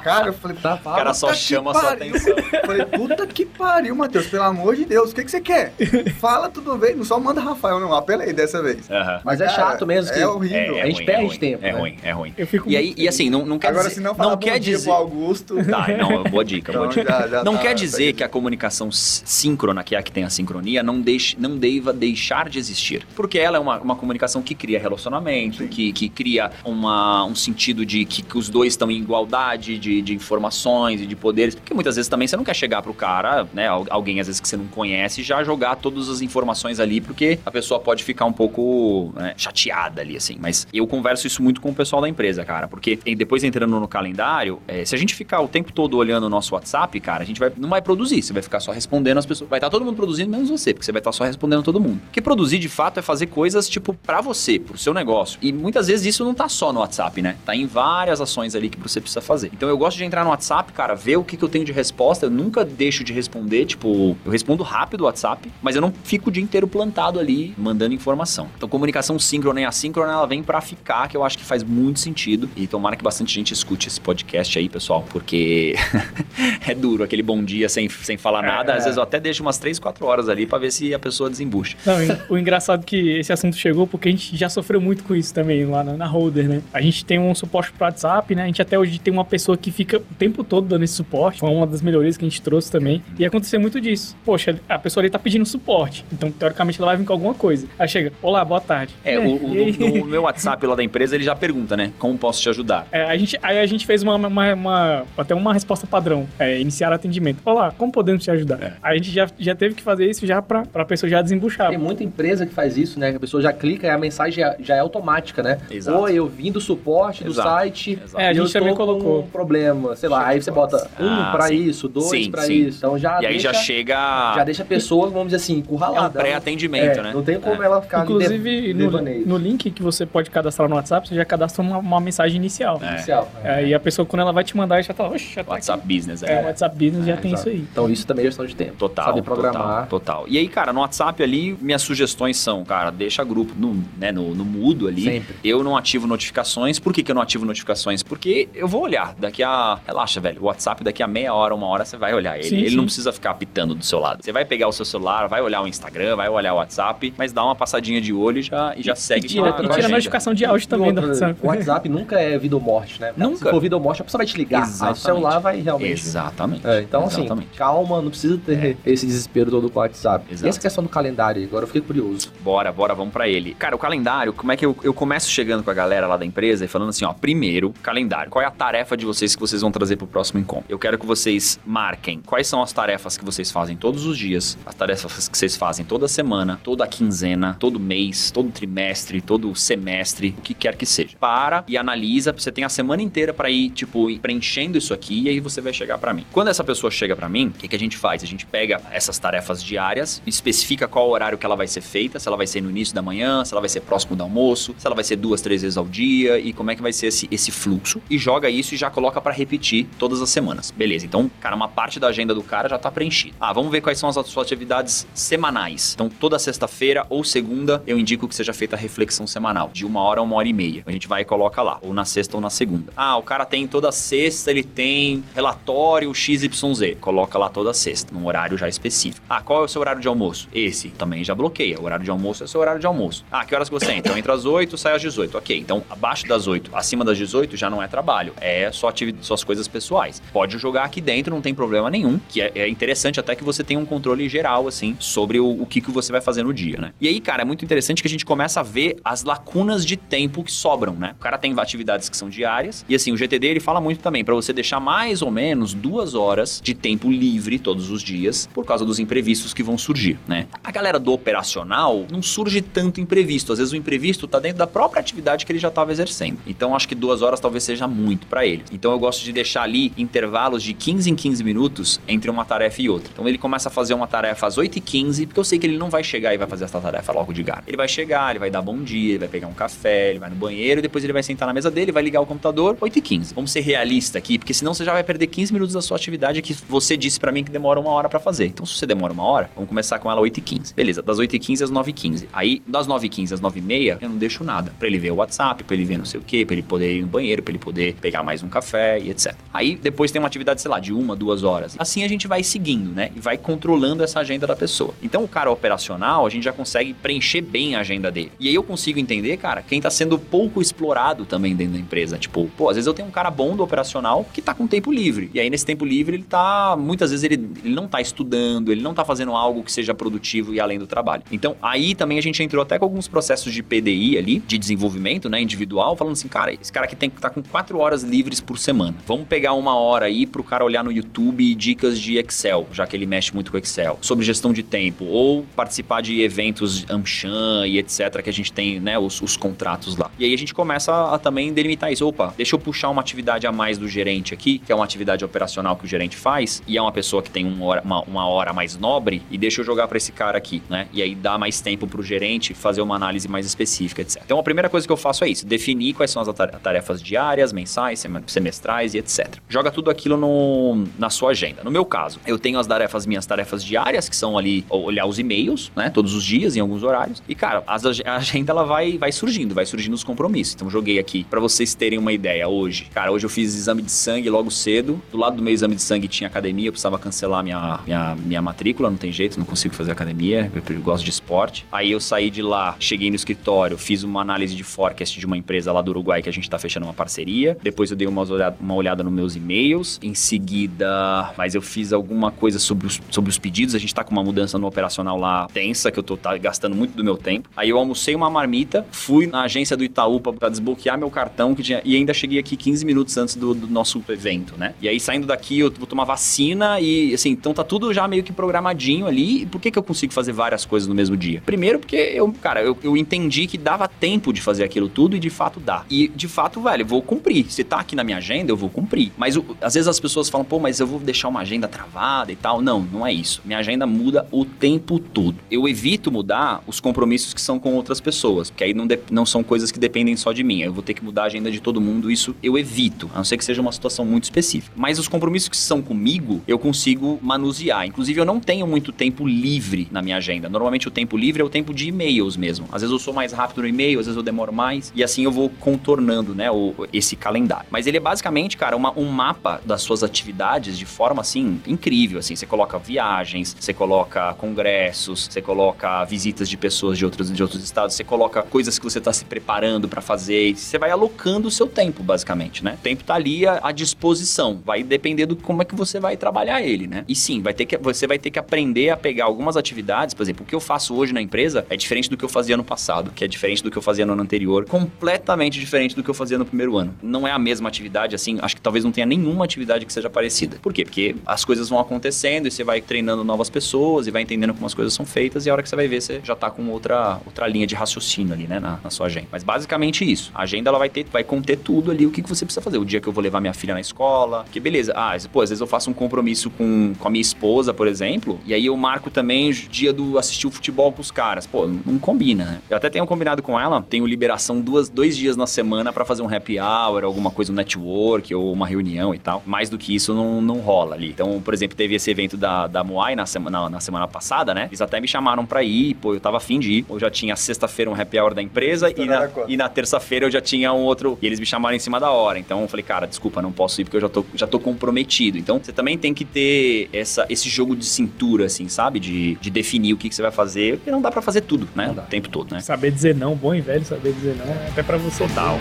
Cara, eu falei, Tá, O cara só chama a sua atenção. Eu falei, puta que pariu, Matheus, pelo amor de Deus, o que, que você quer? Fala tudo bem, não só manda Rafael, não, apelei dessa vez. Aham. Mas é Cara, chato mesmo que É horrível. a gente ruim, perde ruim, tempo, É né? ruim, é ruim. Eu fico E aí, e assim, não, não quer Agora, dizer. se não falar não quer dizer. pro Augusto... Tá, não, boa dica, boa Então, dica. já- já não tá- quer tá dizer aí. que a comunicação síncrona, que é a que tem a sincronia, não, deixe, não deva deixar de existir. Porque ela é uma, uma comunicação que cria relacionamento, que, que cria uma, um sentido de que, que os dois estão em igualdade de, de informações e de poderes. Porque muitas vezes também você não quer chegar pro cara, né? al- Alguém às vezes que você não conhece, já jogar todas as informações ali, porque a pessoa pode ficar um pouco né, chateada ali, assim. Mas eu converso isso muito com o pessoal da empresa, cara. Porque depois entrando no calendário, é, se a gente ficar o tempo todo olhando o nosso WhatsApp, cara, a gente vai, não vai produzir. Você vai ficar só respondendo as pessoas. Vai estar todo mundo produzindo, menos você, porque você vai estar só respondendo todo mundo. Porque produzir, de fato, é fazer coisas, tipo, para você, pro seu negócio. E muitas vezes isso não tá só no WhatsApp, né? Tá em várias ações ali que você precisa fazer. Então eu gosto de entrar no WhatsApp, cara, ver o que, que eu tenho de resposta. Eu nunca deixo de responder, tipo, eu respondo rápido o WhatsApp, mas eu não fico o dia inteiro plantado ali mandando informação. Então comunicação síncrona e assíncrona, ela vem para ficar, que eu acho que faz muito sentido. E tomara que bastante gente escute esse podcast aí, pessoal, porque é duro aquele bom dia sem, sem falar nada. Às vezes eu até deixo umas 3, 4 horas ali para ver se a pessoa desembucha. Não, o engraçado é que esse assunto chegou porque a gente já sofreu muito com isso também lá na, na Holder, né? A gente tem um suporte pro WhatsApp, né? A gente até hoje tem uma pessoa que fica o tempo todo dando esse suporte. Foi uma das melhorias que a gente trouxe também. E aconteceu muito disso. Poxa, a pessoa ali tá pedindo suporte. Então, teoricamente, ela vai vir com alguma coisa. Aí chega, olá, boa tarde. É, o, o, no, no meu WhatsApp lá da empresa, ele já pergunta, né? Como posso te ajudar? É, a gente, aí a gente fez uma, uma, uma até uma resposta padrão. É, iniciar atendimento. Olá, como podemos te ajudar? É. A gente já, já teve que fazer isso já pra, pra pessoa já desembuchar. Tem muita empresa que faz isso, né? A pessoa já clica e a mensagem já, já é automática, né? Exato. Oi, eu vim do suporte do Exato. site. Exato. É, a eu gente também colocou. um problema, sei lá, aí você bota um Ah, pra sim. isso, dois Sim, pra sim. isso. Então já e aí deixa, já chega. já deixa a pessoa, vamos dizer assim, é um encurralada. pré-atendimento, É, né? Não tem como É. ela ficar Inclusive, de- no, no link que você pode cadastrar no WhatsApp, você já cadastra uma, uma mensagem inicial. É. Inicial. Aí a pessoa, quando ela vai te mandar, já tá, oxe, já tá WhatsApp Business, aqui. É, o WhatsApp Business já É, tem exato. isso aí. Então isso também é gestão de tempo. Total, Saber programar. total, total. E aí, cara, no WhatsApp ali, minhas sugestões são, cara, deixa grupo no, né, no, no mudo ali. Sempre. Eu não ativo notificações. Por que, que eu não ativo notificações? Porque eu vou olhar. Daqui a. Relaxa, velho. O WhatsApp, daqui a meia hora, uma hora, você vai olhar ele. Sim, ele sim. não precisa ficar apitando do seu lado. Você vai pegar o seu celular, vai olhar o Instagram, vai olhar o WhatsApp, mas dá uma passadinha de olho e já, e já segue E tira, com a- e tira a notificação de áudio também E do WhatsApp. O WhatsApp nunca é vida ou morte, né? Nunca. Se for vida ou morte, a pessoa vai te ligar. Aí o Exatamente. celular vai realmente. Exatamente. É, então, assim, Exatamente. calma, não precisa ter esse desespero todo com o WhatsApp. Exato. E essa questão do calendário, agora eu fiquei curioso. Bora, bora, vamos pra ele. Cara, o calendário, como é que eu, eu começo chegando com a galera lá da empresa e falando assim, ó, primeiro, calendário. Qual é a tarefa de vocês que vocês vão trazer pro próximo encontro? Eu quero que vocês marquem quais são as tarefas que vocês fazem todos os dias, as tarefas que vocês fazem toda semana, toda quinzena, todo mês, todo trimestre, todo semestre, o que quer que seja. Para e analisa, você tem a semana inteira pra ir, tipo, preenchendo isso aqui e aí você vai chegar pra mim. Quando essa pessoa chega pra mim, o que, que a gente faz? A gente pega essas tarefas diárias, especifica qual horário que ela vai ser feita, se ela vai ser no início da manhã, se ela vai ser próximo do almoço, se ela vai ser duas, três vezes ao dia e como é que vai ser esse, esse fluxo. E joga isso e já coloca pra repetir todas as semanas. Beleza, então, cara, uma parte da agenda do cara já tá preenchida. Ah, vamos ver quais são as suas atividades semanais. Então, toda sexta-feira ou segunda, eu indico que seja feita a reflexão semanal, de uma hora a uma hora e meia. A gente vai e coloca lá, ou na sexta ou na segunda. Ah, o cara tem toda sexta, ele tem relatório XYZ. Coloca lá toda sexta, num horário já específico. Ah, qual é o seu horário de almoço? Esse também já bloqueia. O horário de almoço é o seu horário de almoço. Ah, que horas que você entra? Então, entra às 8, sai às 18. Ok, então abaixo das 8, acima das 18 já não é trabalho, é só atividade, suas coisas pessoais. Pode jogar aqui dentro, não tem problema nenhum, que é, é interessante até que você tenha um controle geral, assim, sobre o, o que, que você vai fazer no dia, né? E aí, cara, é muito interessante que a gente começa a ver as lacunas de tempo que sobram, né? O cara tem atividades que são diárias, e assim, o GTD ele fala muito também para você deixar mais ou menos duas horas de tempo livre todos os dias, por causa dos imprevistos que vão surgir, né? A galera do operacional não surge tanto imprevisto, às vezes o imprevisto tá dentro da própria atividade que ele já estava exercendo. Então, acho que duas horas talvez seja muito para ele. Então, eu gosto de deixar ali intervalos de 15 em 15 minutos entre uma tarefa e outra. Então, ele começa a fazer uma tarefa às 8 e 15 porque eu sei que ele não vai chegar e vai fazer essa tarefa logo de cara. Ele vai chegar, ele vai dar bom dia, ele vai pegar um café, ele vai no banheiro, depois ele vai sentar na mesa dele, vai ligar o computador, 8 e 15. Vamos ser realista aqui, porque senão você já vai perder 15 minutos da sua atividade que você disse para mim que demora uma hora para fazer. Então, se você demora uma hora, vamos começar com ela 8 e 15. Beleza, das 8 e 15 às 9 e 15. Aí, das 9 e 15 às 9 e meia, eu não deixo nada. Pra ele ver o WhatsApp, pra ele ver não sei o que, pra ele poder ir no banheiro, pra ele poder pegar mais um café e etc. Aí, depois tem uma atividade, sei lá, de uma, duas horas. Assim a gente vai seguindo, né? E vai controlando essa agenda da pessoa. Então, o cara operacional, a gente já consegue preencher bem a agenda dele. E aí eu consigo entender, cara, quem tá sendo pouco explorado também dentro da empresa. Tipo, pô, às vezes eu tenho um cara bom do operacional que tá com tempo livre. E aí, nesse tempo livre, ele tá. Muitas vezes ele, ele não tá estudando, ele não tá fazendo algo que seja produtivo e além do trabalho. Então, aí também a gente entrou até com alguns processos de PDI ali, de desenvolvimento, né, individual, falando assim, cara, esse cara aqui tem que estar com quatro horas livres por semana. Vamos pegar uma hora aí pro cara olhar no YouTube dicas de Excel, já que ele mexe muito com Excel, sobre gestão de tempo, ou participar de eventos Amchan e etc, que a gente tem, né, os, os contratos lá. E aí a gente começa a, também delimitar isso. Opa, deixa eu puxar uma atividade a mais do gerente aqui, que é uma atividade operacional que o gerente faz e é uma pessoa que tem uma hora, uma, uma hora mais nobre e deixa eu jogar para esse cara aqui, né? E aí dá mais tempo pro gerente fazer uma análise mais específica, etc. Então a primeira coisa que eu faço é isso, definir quais são as tarefas diárias, mensais, semestrais e etc. Joga tudo aquilo no, na sua agenda. No meu caso, eu tenho as tarefas, minhas tarefas diárias, que são ali olhar os e-mails, né? Todos os dias, em alguns horários. E, cara, as, a agenda ela vai, vai surgindo, vai surgindo os compromissos. Então, joguei aqui para vocês terem uma ideia hoje. Cara, hoje eu fiz exame de sangue logo cedo. Do lado do meu exame de sangue tinha academia, eu precisava cancelar minha, minha, minha matrícula, não tem jeito, não consigo fazer academia, eu gosto de esporte. Aí eu saí de lá, cheguei no escritório, fiz uma análise de forecast de uma empresa lá do Uruguai que a gente tá fechando uma parceria. Depois eu dei uma olhada, uma olhada nos meus e-mails. Em seguida, mas eu fiz alguma coisa sobre os, sobre os pedidos. A gente tá com uma mudança no operacional lá tensa, que eu tô tá, gastando muito do meu tempo. Aí eu almocei uma marmita, fui na agência do Itaú para desbloquear meu cartão que tinha, e ainda cheguei aqui 15 minutos antes do, do, nosso evento, né? E aí saindo daqui eu vou tomar vacina e assim, então tá tudo já meio que programadinho ali. E por que que eu consigo fazer várias coisas no mesmo dia? Primeiro porque eu, cara, eu, eu entendi que dava tempo de fazer aquilo tudo e de fato dá. E de fato, velho, vou cumprir. Se tá aqui na minha agenda, eu vou cumprir. Mas às vezes as pessoas falam, pô, mas eu vou deixar uma agenda travada e tal. Não, não é isso. Minha agenda muda o tempo todo. Eu evito mudar os compromissos que são com outras pessoas, porque aí não, não são coisas que dependem só de mim. Eu vou ter que mudar a agenda de todo mundo, isso eu evito, a não ser que seja uma situação muito específica. Mas os compromissos que são comigo, eu consigo manusear. Inclusive, eu não tenho muito tempo livre na minha agenda. Normalmente, o tempo livre é o tempo de e-mails mesmo. Às vezes eu sou mais rápido no e-mail, às vezes eu demoro mais, e assim eu vou contornando, né, o, esse calendário. Mas ele é basicamente, cara, uma, um mapa das suas atividades de forma, assim, incrível, assim. Você coloca viagens, você coloca congressos, você coloca visitas de pessoas de outros, de outros estados, você coloca coisas que você está se preparando para fazer, e você vai alocando o seu tempo, basicamente, né? O tempo tá ali à, à disposição, vai depender do como é que você vai trabalhar ele, né? E sim, vai ter que, você vai ter que aprender a pegar algumas atividades, por exemplo, o que eu faço hoje na empresa é diferente do que eu fazia no passado, que é diferente do que eu fazia no ano anterior, completamente diferente do que eu fazia no primeiro ano. Não é a mesma atividade, assim, acho que talvez não tenha nenhuma atividade que seja parecida. Por quê? Porque as coisas vão acontecendo e você vai treinando novas pessoas e vai entendendo como as coisas são feitas e a hora que você vai ver, você já tá com outra, outra linha de raciocínio ali, né, na, na sua agenda. Mas basicamente isso. A agenda, ela vai ter, vai conter tudo ali, o que, que você precisa fazer. O dia que eu vou levar minha filha na escola, que beleza. Ah, pô, às vezes eu faço um compromisso com, com a minha esposa, por exemplo, e aí eu marco também o dia do assistir o futebol com os caras. Pô, não combina, né? Eu até tenho combinado com ela, tenho liberação duas, dois dias na semana para fazer um happy hour, alguma coisa, um network ou uma reunião e tal. Mais do que isso não, não rola ali. Então, por exemplo, teve esse evento da, da Moai na semana, na semana passada, né? Eles até me chamaram para ir, pô, eu tava afim de ir. Eu já tinha sexta-feira um happy hour da empresa e na, e na terça-feira eu já tinha um outro. E eles me chamaram em cima da hora. Então eu falei, cara, desculpa, não posso ir porque eu já tô, já tô comprometido. Então você também tem que ter essa, esse jogo de cintura, assim, sabe? De, de definir o que, que você vai fazer, porque não dá para fazer tudo, né? O tempo todo, né? Saber dizer não, bom e velho saber dizer não, até para você. Total.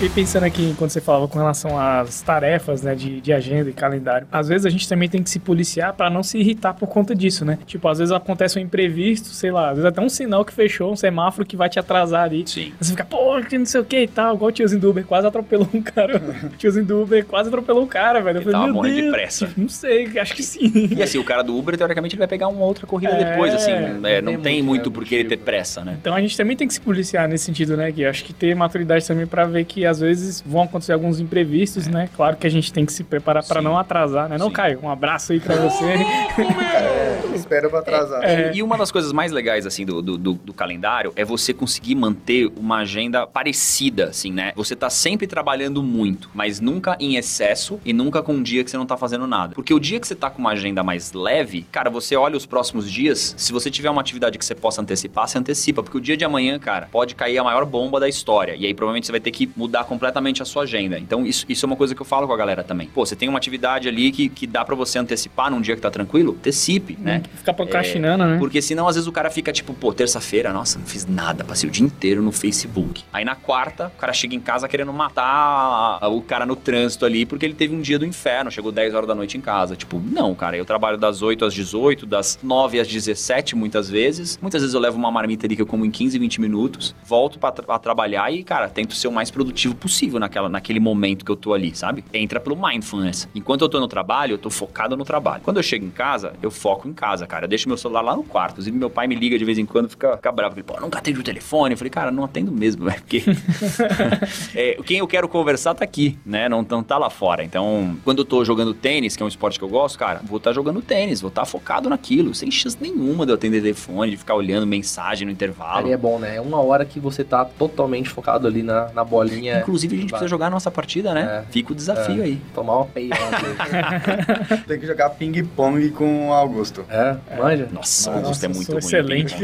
Fiquei pensando aqui quando você falava com relação às tarefas, né, de, de agenda e calendário. Às vezes a gente também tem que se policiar para não se irritar por conta disso, né? Tipo, às vezes acontece um imprevisto, sei lá, às vezes até um sinal que fechou, um semáforo que vai te atrasar ali. Sim. Você fica, pô, que não sei o que e tal, igual o tiozinho do Uber quase atropelou um cara. o tiozinho do Uber quase atropelou um cara, velho. Eu falei, tava morrendo de pressa. Tipo, não sei, acho que sim. E assim, o cara do Uber, teoricamente, ele vai pegar uma outra corrida é, depois, assim. É, não tem muito, muito por que ele ter pressa, né? Então a gente também tem que se policiar nesse sentido, né? Que acho que ter maturidade também para ver que às vezes vão acontecer alguns imprevistos, é. né? Claro que a gente tem que se preparar para não atrasar, né? Não, Sim. Caio, um abraço aí para você. é, espera pra atrasar. É. E uma das coisas mais legais, assim, do, do, do, do, calendário é você conseguir manter uma agenda parecida, assim, né? Você tá sempre trabalhando muito, mas nunca em excesso e nunca com um dia que você não tá fazendo nada. Porque o dia que você tá com uma agenda mais leve, cara, você olha os próximos dias, se você tiver uma atividade que você possa antecipar, você antecipa, porque o dia de amanhã, cara, pode cair a maior bomba da história. E aí provavelmente você vai ter que mudar completamente a sua agenda. Então, isso, isso é uma coisa que eu falo com a galera também. Pô, você tem uma atividade ali que, que dá pra você antecipar num dia que tá tranquilo? Antecipe, né? Ficar procrastinando, né? Porque senão, às vezes, o cara fica tipo, pô, terça-feira, nossa, não fiz nada, passei o dia inteiro no Facebook. Aí na quarta, o cara chega em casa querendo matar o cara no trânsito ali, porque ele teve um dia do inferno, chegou 10 horas da noite em casa. Tipo, não, cara, eu trabalho das 8 às 18, das 9 às 17 muitas vezes. Muitas vezes eu levo uma marmita ali que eu como em 15, 20 minutos, volto pra, tra- trabalhar e, cara, tento ser o mais produtivo possível naquela, naquele momento que eu tô ali, sabe? Entra pelo mindfulness. Enquanto eu tô no trabalho, eu tô focado no trabalho. Quando eu chego em casa, eu foco em casa, cara. Eu deixo meu celular lá no quarto. Inclusive, meu pai me liga de vez em quando, fica, fica bravo. Ele, pô, nunca atende o telefone. Eu falei, cara, não atendo mesmo, velho. Porque é, quem eu quero conversar tá aqui, né? Não, não tá lá fora. Então, quando eu tô jogando tênis, que é um esporte que eu gosto, cara, vou estar jogando tênis, vou estar focado naquilo, sem chance nenhuma de eu atender telefone, de ficar olhando mensagem no intervalo. Ali é bom, né? É uma hora que você tá totalmente focado ali na, na bolinha. Inclusive, a gente Vai. precisa jogar a nossa partida, né? É. Fica o desafio aí. Tomar uma peia. Tem que jogar ping-pong com o Augusto. É, manja? Nossa, o Augusto é eu muito sou ruim. excelente.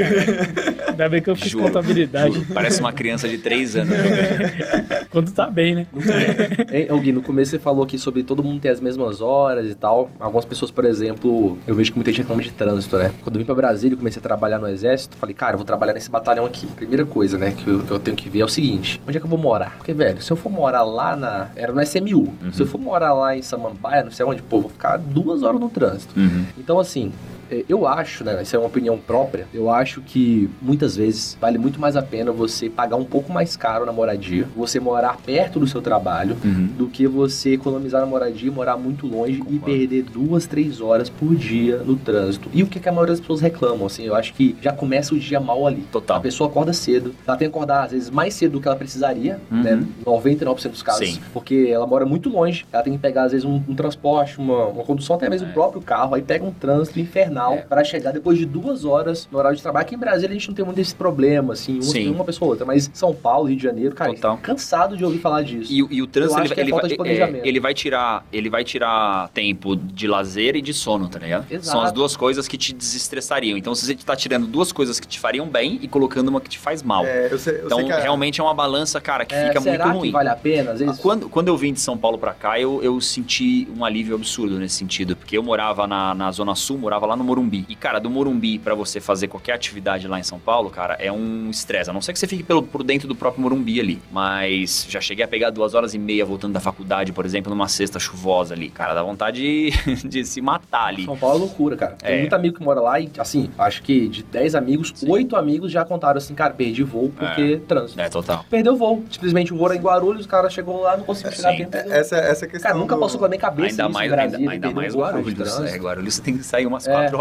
Ainda bem que eu fiz Juro, contabilidade. juro. Parece uma criança de 3 anos. jogando. Quando tá bem, né? Hein, ô Gui, no começo você falou aqui sobre todo mundo ter as mesmas horas e tal. Algumas pessoas, por exemplo, eu vejo que muita gente reclama de trânsito, né? Quando eu vim pra Brasília e comecei a trabalhar no exército, falei, cara, eu vou trabalhar nesse batalhão aqui. Primeira coisa, né, que eu, que eu tenho que ver é o seguinte: onde é que eu vou morar? Porque, velho, se eu for morar lá na. Era no SMU. Se eu for morar lá em Samambaia, não sei onde, pô, vou ficar duas horas no trânsito. Uhum. Então, assim, eu acho, né, isso é uma opinião própria, eu acho que muitas vezes vale muito mais a pena você pagar um pouco mais caro na moradia, você morar perto do seu trabalho, Uhum. do que você economizar na moradia, morar muito longe e Concordo. perder duas, três horas por dia no trânsito. E o que, que a maioria das pessoas reclamam, assim, eu acho que já começa o dia mal ali. Total. A pessoa acorda cedo, ela tem que acordar às vezes mais cedo do que ela precisaria, Uhum. né? 99% dos casos. Sim. Porque ela mora muito longe, ela tem que pegar às vezes um, um transporte, uma, uma condução até mesmo É. o próprio carro, aí pega um trânsito infernal É. pra chegar depois de duas horas no horário de trabalho. Aqui em Brasília a gente não tem muito esse problema, assim, uma, Sim. uma pessoa ou outra, mas São Paulo, Rio de Janeiro, cara, Total. cansado de ouvir falar disso. E, o- e o trânsito, ele, é ele vai, é, ele vai tirar, ele vai tirar tempo de lazer e de sono, tá ligado? Exato. São as duas coisas que te desestressariam. Então, você tá tirando duas coisas que te fariam bem e colocando uma que te faz mal. É, eu sei, eu então, sei que a- realmente é uma balança, cara, que É, fica será muito que ruim. vale a pena? Às vezes. Quando, quando eu vim de São Paulo pra cá, eu, eu senti um alívio absurdo nesse sentido, porque eu morava na, na Zona Sul, morava lá no Morumbi. E, cara, do Morumbi para você fazer qualquer atividade lá em São Paulo, cara, é um estresse. A não ser que você fique pelo, por dentro do próprio Morumbi ali. Mas já cheguei a pegar duas horas e meia voltando da faculdade, por exemplo, numa sexta chuvosa ali. Cara, dá vontade de, de se matar ali. São Paulo é loucura, cara. Tem é. muito amigo que mora lá e, assim, acho que de 10 amigos, oito amigos já contaram assim, cara, perdi voo porque é. trânsito. É, total. Perdeu o voo. Simplesmente o voo era em Guarulhos, o cara chegou lá, não conseguiu é, chegar Sim. dentro. É, essa, essa questão. Cara, nunca do... passou pela minha cabeça. Ainda isso, mais, Brasília, ainda, ainda mais Guarulhos. Guarulhos. É, Guarulhos você tem que sair umas é. 4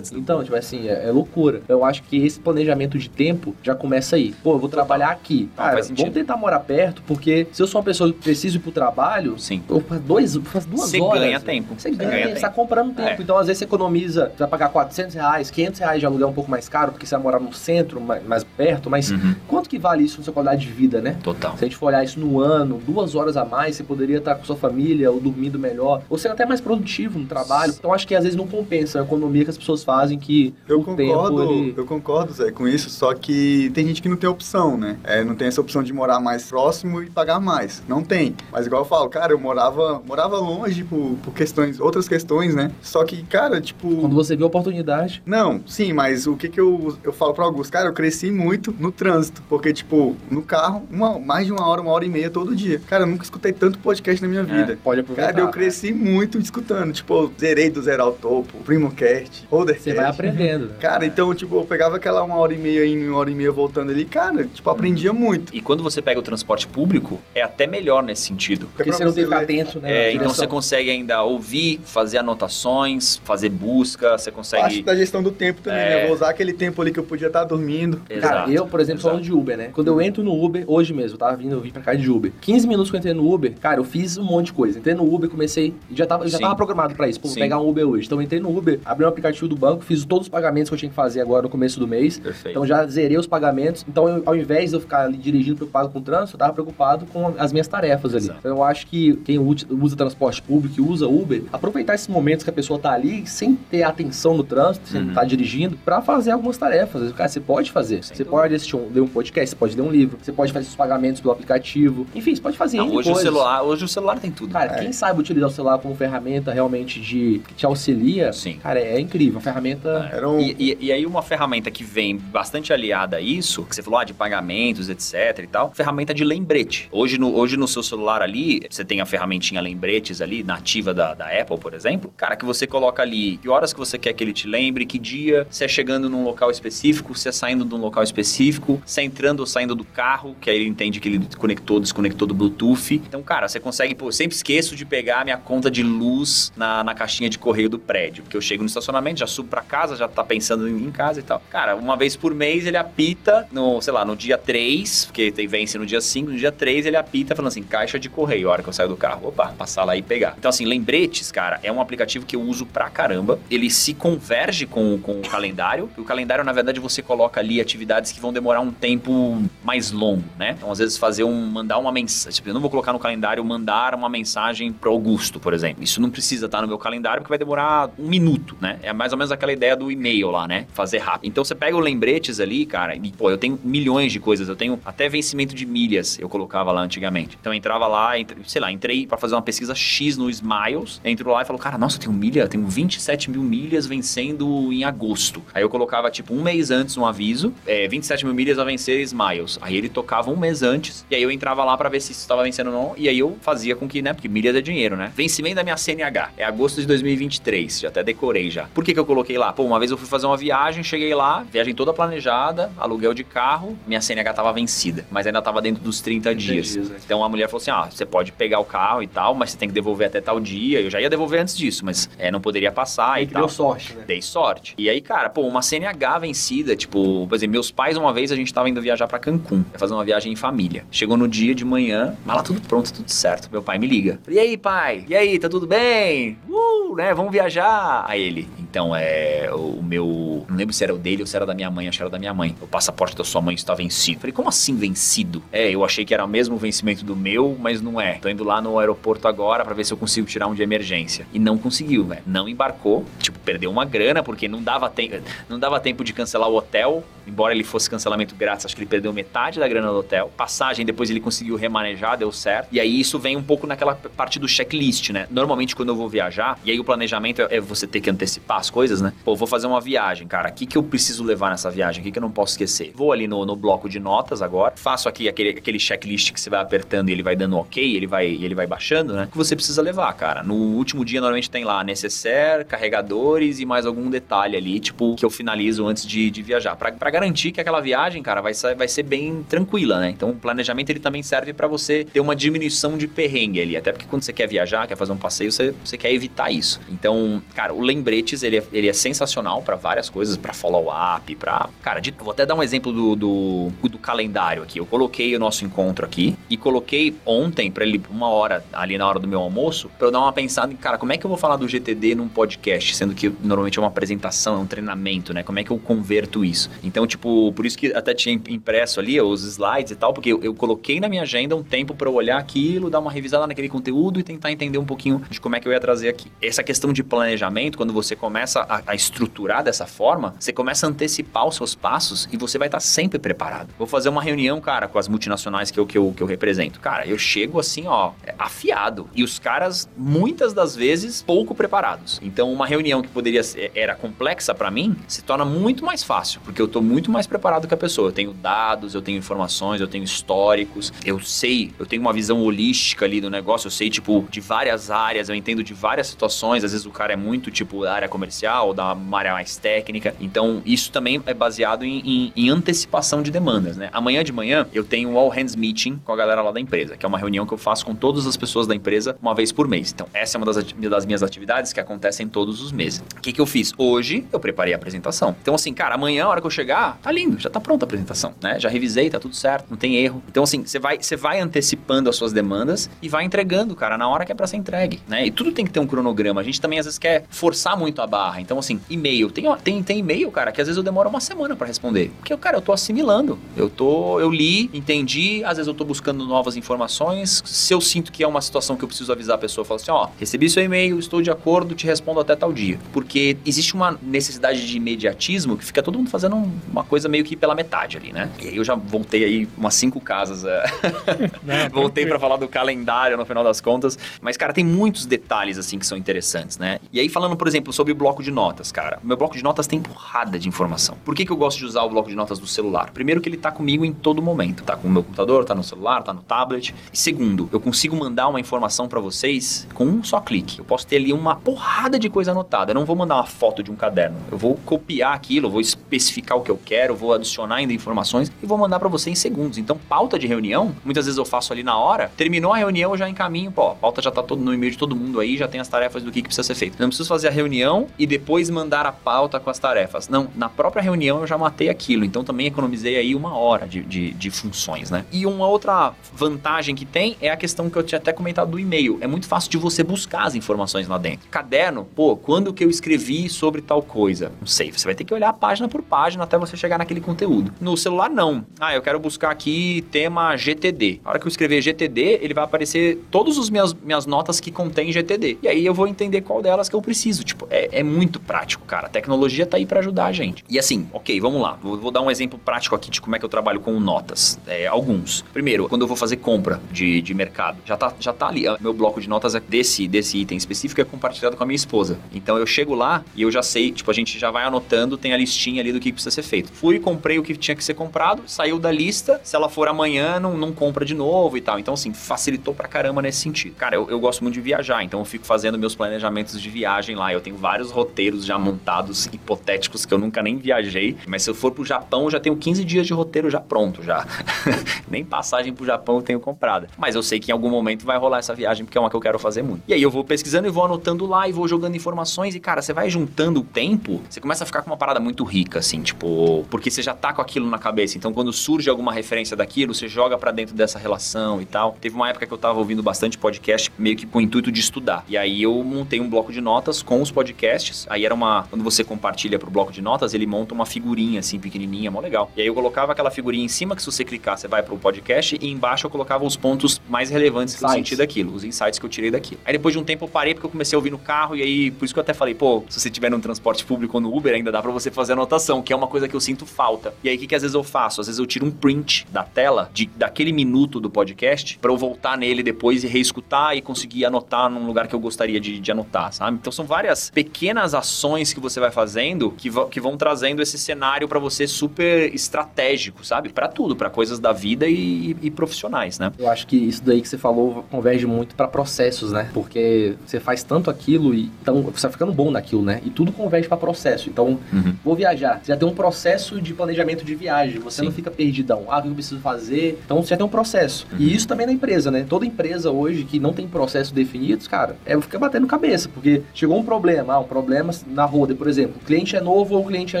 né? Então, tipo assim, é, é, loucura. Eu acho que esse planejamento de tempo já começa aí. Pô, eu vou trabalhar aqui. Cara, vamos tentar morar perto, porque se eu sou uma pessoa que preciso ir pro trabalho, Sim. Eu faço, dois, eu faço duas horas. Ganha você ganha tempo. Você ganha, você tá comprando é. tempo. É. Então, às vezes, você economiza, você vai pagar 400 reais, 500 reais de aluguel um pouco mais caro, porque você vai morar no centro, mais, mais perto, mas uhum. quanto que vale isso na sua qualidade de vida, né? Total. Se a gente for olhar isso no ano, duas horas a mais, você poderia estar com sua família ou dormindo melhor, ou sendo até mais produtivo no trabalho. Então, acho que às vezes não compensa a economia que as pessoas fazem que Eu concordo, ele... eu concordo, Zé, com isso, só que tem gente que não tem opção, né? É, não tem essa opção de morar mais próximo e pagar mais. Não tem. Mas igual eu falo, cara, eu morava, morava longe por, por questões, outras questões, né? Só que, cara, tipo. Quando você vê a oportunidade, Não, sim, mas o que que eu, eu falo pro Augusto? Cara, eu cresci muito no trânsito, porque, tipo, no carro, uma, mais de uma hora, uma hora e meia todo dia. Cara, eu nunca escutei tanto podcast na minha vida. pode aproveitar. Cara, eu cresci muito escutando. Tipo, eu zerei do zero ao topo, PrimoCast, Você vai aprendendo. né? Cara, então, tipo, eu pegava aquela uma hora e meia indo, uma hora e meia voltando ali, cara, tipo, aprendia muito. E quando você pega o transporte público, é até melhor nesse sentido. Porque pra você não tem que ficar ver. atento, né? É, então você consegue ainda ouvir, fazer anotações, fazer busca, você Parte consegue. da gestão do tempo também, É. né? Vou usar aquele tempo ali que eu podia estar dormindo. Cara, Exato, eu, por exemplo, exato. falando de Uber, né? Quando eu entro no Uber, hoje mesmo, eu tava vindo, eu vim pra cá de Uber. 15 minutos que eu entrei no Uber, cara, eu fiz um monte de coisa. Entrei no Uber, comecei. Já tava, já Sim. tava programado pra isso. Pô, vou Sim. pegar um Uber hoje. Então eu entrei no Uber, abri um aplicativo aplicativo do banco, fiz todos os pagamentos que eu tinha que fazer agora no começo do mês. Perfeito. Então já zerei os pagamentos. Então, eu- ao invés de eu ficar ali dirigindo preocupado com o trânsito, eu tava preocupado com as minhas tarefas ali. Exato. Então eu acho que quem usa, transporte público e usa Uber, aproveitar esses momentos que a pessoa tá ali sem ter atenção no trânsito, sem Uhum. estar dirigindo, pra fazer algumas tarefas. Cara, você pode fazer. Sem você dúvida. pode assistir um, ler um podcast, você pode ler um livro, você pode fazer seus pagamentos pelo aplicativo. Enfim, você pode fazer Não, hoje, o celular, hoje o celular tem tudo. Cara, quem sabe utilizar o celular como ferramenta realmente de que te auxilia, Sim. cara, é incrível. A ferramenta. Era um... E, e- e aí uma ferramenta que vem bastante aliada a isso, que você falou ah, de pagamentos, etc e tal, ferramenta de lembrete. Hoje no, hoje no seu celular ali, você tem a ferramentinha lembretes ali, nativa da, da Apple, por exemplo. Cara, que você coloca ali que horas que você quer que ele te lembre, que dia, se é chegando num local específico, se é saindo de um local específico, se é entrando ou saindo do carro, que aí ele entende que ele conectou, desconectou do Bluetooth. Então, cara, você consegue, pô, eu sempre esqueço de pegar a minha conta de luz na, na caixinha de correio do prédio, porque eu chego no estacionamento, já subo pra casa, já tá pensando em casa e tal. Cara, uma vez por mês ele apita no, sei lá, no dia 3, porque tem vence no dia 5, no dia 3 ele apita falando assim, caixa de correio, a hora que eu saio do carro. Opa, passar lá e pegar. Então, assim, lembretes, cara, é um aplicativo que eu uso pra caramba. Ele se converge com, com o calendário. O calendário, na verdade, você coloca ali atividades que vão demorar um tempo mais longo, né? Então, às vezes, fazer um. mandar uma mensagem. Tipo, eu não vou colocar no calendário mandar uma mensagem pro Augusto, por exemplo. Isso não precisa estar no meu calendário, porque vai demorar um minuto, né? É mais ou menos aquela ideia do e-mail lá, né? Fazer rápido. Então você pega o lembretes ali, cara, e pô, eu tenho milhões de coisas. Eu tenho até vencimento de milhas, eu colocava lá antigamente. Então eu entrava lá, entre- sei lá, entrei pra fazer uma pesquisa X no Smiles, entro lá e falo, cara, nossa, eu tenho milha, eu tenho 27 mil milhas vencendo em agosto. Aí eu colocava, tipo, um mês antes um aviso, é, 27 mil milhas a vencer Smiles. Aí ele tocava um mês antes, e aí eu entrava lá pra ver se isso estava vencendo ou não, e aí eu fazia com que, né, porque milhas é dinheiro, né? Vencimento da minha CNH, é agosto de 2023, já até decorei já. Por que que eu coloquei lá? Pô, uma vez eu fui fazer uma viagem, cheguei lá, viagem toda planejada, aluguel de carro, minha CNH tava vencida, mas ainda tava dentro dos 30 dias. dias, né? Então a mulher falou assim: ah, você pode pegar o carro e tal, mas você tem que devolver até tal dia. Eu já ia devolver antes disso, mas é, não poderia passar Aí e tal. deu sorte, né? Dei sorte. E aí, cara, pô, uma CNH vencida, tipo, por exemplo, meus pais, uma vez a gente tava indo viajar pra Cancún, fazer uma viagem em família. Chegou no dia de manhã, mala tudo pronto, tudo certo. Meu pai me liga. E aí, pai? E aí, tá tudo bem? Uh, né? Vamos viajar. Aí ele, então, é o meu. Não lembro se era o dele ou se era da minha mãe, acho que era da minha mãe. O passaporte da sua mãe está vencido. Falei, como assim vencido? É, eu achei que era o mesmo vencimento do meu, mas não é. Tô indo lá no aeroporto agora pra ver se eu consigo tirar um de emergência. E não conseguiu, velho. Não embarcou. Tipo, perdeu uma grana, porque não dava, te não dava tempo de cancelar o hotel. Embora ele fosse cancelamento grátis, acho que ele perdeu metade da grana do hotel. Passagem, depois ele conseguiu remanejar, deu certo. E aí isso vem um pouco naquela parte do checklist, né? Normalmente quando eu vou viajar, e aí o planejamento é você ter que antecipar as coisas, né? Pô, vou fazer uma viagem, cara. O que, que eu preciso levar nessa viagem? O que, que eu não posso esquecer? Vou ali no, no bloco de notas agora, faço aqui aquele, aquele checklist que você vai apertando e ele vai dando ok, ele vai, ele vai baixando, né? O que você precisa levar, cara. No último dia, normalmente tem lá necessaire, carregadores e mais algum detalhe ali, tipo, que eu finalizo antes de, de viajar. Pra garantir que aquela viagem, cara, vai, vai ser bem tranquila, né? Então, o planejamento ele também serve pra você ter uma diminuição de perrengue ali. Até porque quando você quer viajar, quer fazer um passeio, você, você quer evitar isso. Então, cara, o Lembretes, ele é, ele é sensacional pra várias coisas, pra follow-up, pra... Cara, de- vou até dar um exemplo do, do, do calendário aqui. Eu coloquei o nosso encontro aqui e coloquei ontem pra ele, uma hora, ali na hora do meu almoço, pra eu dar uma pensada em, cara, como é que eu vou falar do GTD num podcast, sendo que normalmente é uma apresentação, é um treinamento, né? Como é que eu converto isso? Então, tipo, por isso que até tinha impresso ali os slides e tal, porque eu, eu coloquei na minha agenda um tempo pra eu olhar aquilo, dar uma revisada naquele conteúdo e tentar entender um pouquinho de como é que eu ia trazer aqui. Essa questão de planejamento, quando você começa a, a estruturar dessa forma, você começa a antecipar os seus passos e você vai estar sempre preparado. Vou fazer uma reunião, cara, com as multinacionais que eu, que eu, que eu represento. Cara, eu chego assim, ó, afiado. E os caras, muitas das vezes, pouco preparados. Então, uma reunião que poderia ser, era complexa pra mim, se torna muito mais fácil, porque eu tô muito mais preparado que a pessoa. Eu tenho dados, eu tenho informações, eu tenho históricos, eu sei, eu tenho uma visão holística ali do negócio, eu sei, tipo, de várias áreas, eu entendo de várias situações. Às vezes o cara é muito, tipo, área comercial ou da área mais técnica. Então, isso também é baseado em, em- em antecipação de demandas, né? Amanhã de manhã eu tenho um All Hands Meeting com a galera lá da empresa, que é uma reunião que eu faço com todas as pessoas da empresa uma vez por mês. Então, essa é uma das, das minhas atividades que acontecem todos os meses. O que, que eu fiz? Hoje eu preparei a apresentação. Então, assim, cara, amanhã, a hora que eu chegar, tá lindo, já tá pronta a apresentação, né? Já revisei, tá tudo certo, não tem erro. Então, assim, você vai, você vai antecipando as suas demandas e vai entregando, cara, na hora que é pra ser entregue, né? E tudo tem que ter um cronograma. A gente também às vezes quer forçar muito a barra barra. Então, assim, e-mail. Tem, tem, tem e-mail, cara, que às vezes eu demoro uma semana para responder. Porque, cara, eu tô assimilando. Eu tô. Eu li, entendi, às vezes eu tô buscando novas informações. Se eu sinto que é uma situação que eu preciso avisar a pessoa, eu falo assim: ó, recebi seu e-mail, estou de acordo, te respondo até tal dia. Porque existe uma necessidade de imediatismo que fica todo mundo fazendo uma coisa meio que pela metade ali, né? E aí eu já voltei aí umas cinco casas. É. voltei para falar do calendário no final das contas. Mas, cara, tem muitos detalhes assim que são interessantes, né? E aí, falando, por exemplo, sobre o bloco de notas, cara. Meu bloco de notas tem porrada de informação. Por que, que eu gosto de usar o bloco de notas do celular? Primeiro que ele tá comigo em todo momento. Tá com o meu computador, tá no celular, tá no tablet. E segundo, eu consigo mandar uma informação para vocês com um só clique. Eu posso ter ali uma porrada de coisa anotada. Eu não vou mandar uma foto de um caderno. Eu vou copiar aquilo, vou especificar o que eu quero, vou adicionar ainda informações e vou mandar para você em segundos. Então, pauta de reunião, muitas vezes eu faço ali na hora. Terminou a reunião, eu já encaminho, pô, a pauta já tá todo no e-mail de todo mundo aí, já tem as tarefas do que, que precisa ser feito. Eu não preciso fazer a reunião e depois mandar a pauta com as tarefas. Não, na própria reunião eu já matei aquilo. Então também economizei aí uma hora de, de, de funções, né? E uma outra vantagem que tem é a questão que eu tinha até comentado do e-mail. É muito fácil de você buscar as informações lá dentro. Caderno, pô, quando que eu escrevi sobre tal coisa? Não sei, você vai ter que olhar página por página até você chegar naquele conteúdo. No celular, não. Ah, eu quero buscar aqui tema GTD. A hora que eu escrever GTD, ele vai aparecer todas as minhas, minhas notas que contém GTD. E aí eu vou entender qual delas que eu preciso. Tipo, é, é muito prático, cara. A tecnologia tá aí para ajudar a gente. E assim, ok, vamos lá. Vou, vou, dar um exemplo prático aqui de como é que eu trabalho com notas. É, alguns. Primeiro, quando eu vou fazer compra de, de mercado, já tá, já tá ali. Meu bloco de notas é desse, desse item específico é compartilhado com a minha esposa. Então eu chego lá e eu já sei, tipo, a gente já vai anotando, tem a listinha ali do que precisa ser feito. Fui, comprei o que tinha que ser comprado, saiu da lista. Se ela for amanhã, não, não compra de novo e tal. Então, assim, facilitou pra caramba nesse sentido. Cara, eu, eu gosto muito de viajar, então eu fico fazendo meus planejamentos de viagem lá. Eu tenho vários roteiros já montados, hipotéticos, que eu nunca nem viajei. Mas se eu for pro Japão, eu já tenho 15 dias de roteiro já pronto, já. nem passagem pro Japão eu tenho comprada. Mas eu sei que em algum momento vai rolar essa viagem, porque é uma que eu quero fazer muito. E aí eu vou pesquisando e vou anotando lá e vou jogando informações. E, cara, você vai juntando o tempo, você começa a ficar com uma parada muito rica, assim, tipo, porque você já tá com aquilo na cabeça. Então, quando surge alguma referência daquilo, você joga para dentro dessa relação e tal. Teve uma época que eu tava ouvindo bastante podcast, meio que com o intuito de estudar. E aí eu montei um bloco de notas com os podcasts. Aí era uma. Quando você compartilha pro bloco de notas, ele monta uma figurinha assim, pequenininha, mó legal. E aí eu colocava aquela figurinha em cima, que se você clicar, você vai pro podcast, e embaixo eu colocava os pontos mais relevantes que eu senti daquilo, os insights que eu tirei daquilo. Aí depois de um tempo eu parei porque eu comecei a ouvir no carro, e aí, por isso que eu até falei, pô, se você tiver no transporte público ou no Uber, ainda dá pra você fazer anotação, que é uma coisa que eu sinto falta. E aí, o que, que às vezes eu faço? Às vezes eu tiro um print da tela, de, daquele minuto do podcast, para eu voltar nele depois e reescutar e conseguir anotar num lugar que eu gostaria de, de anotar, sabe? Então são várias pequenas ações que você vai fazendo que, que vão trazendo esse cenário para você super estratégico, sabe? Para tudo, para coisas da vida e, e, profissionais, né? Eu acho que isso daí que você falou converge muito para processos, né? Porque você faz tanto aquilo e então você vai ficando bom naquilo, né? E tudo converge para processo. Então, uhum. vou viajar. Você já tem um processo de planejamento de viagem. Você Sim. não fica perdidão. Ah, o que eu preciso fazer? Então, você já tem um processo. Uhum. E isso também na empresa, né? Toda empresa hoje que não tem processos definidos, cara, é ficar batendo cabeça. Porque chegou um problema, ah, um problema na roda, por exemplo. O cliente é novo ou o cliente é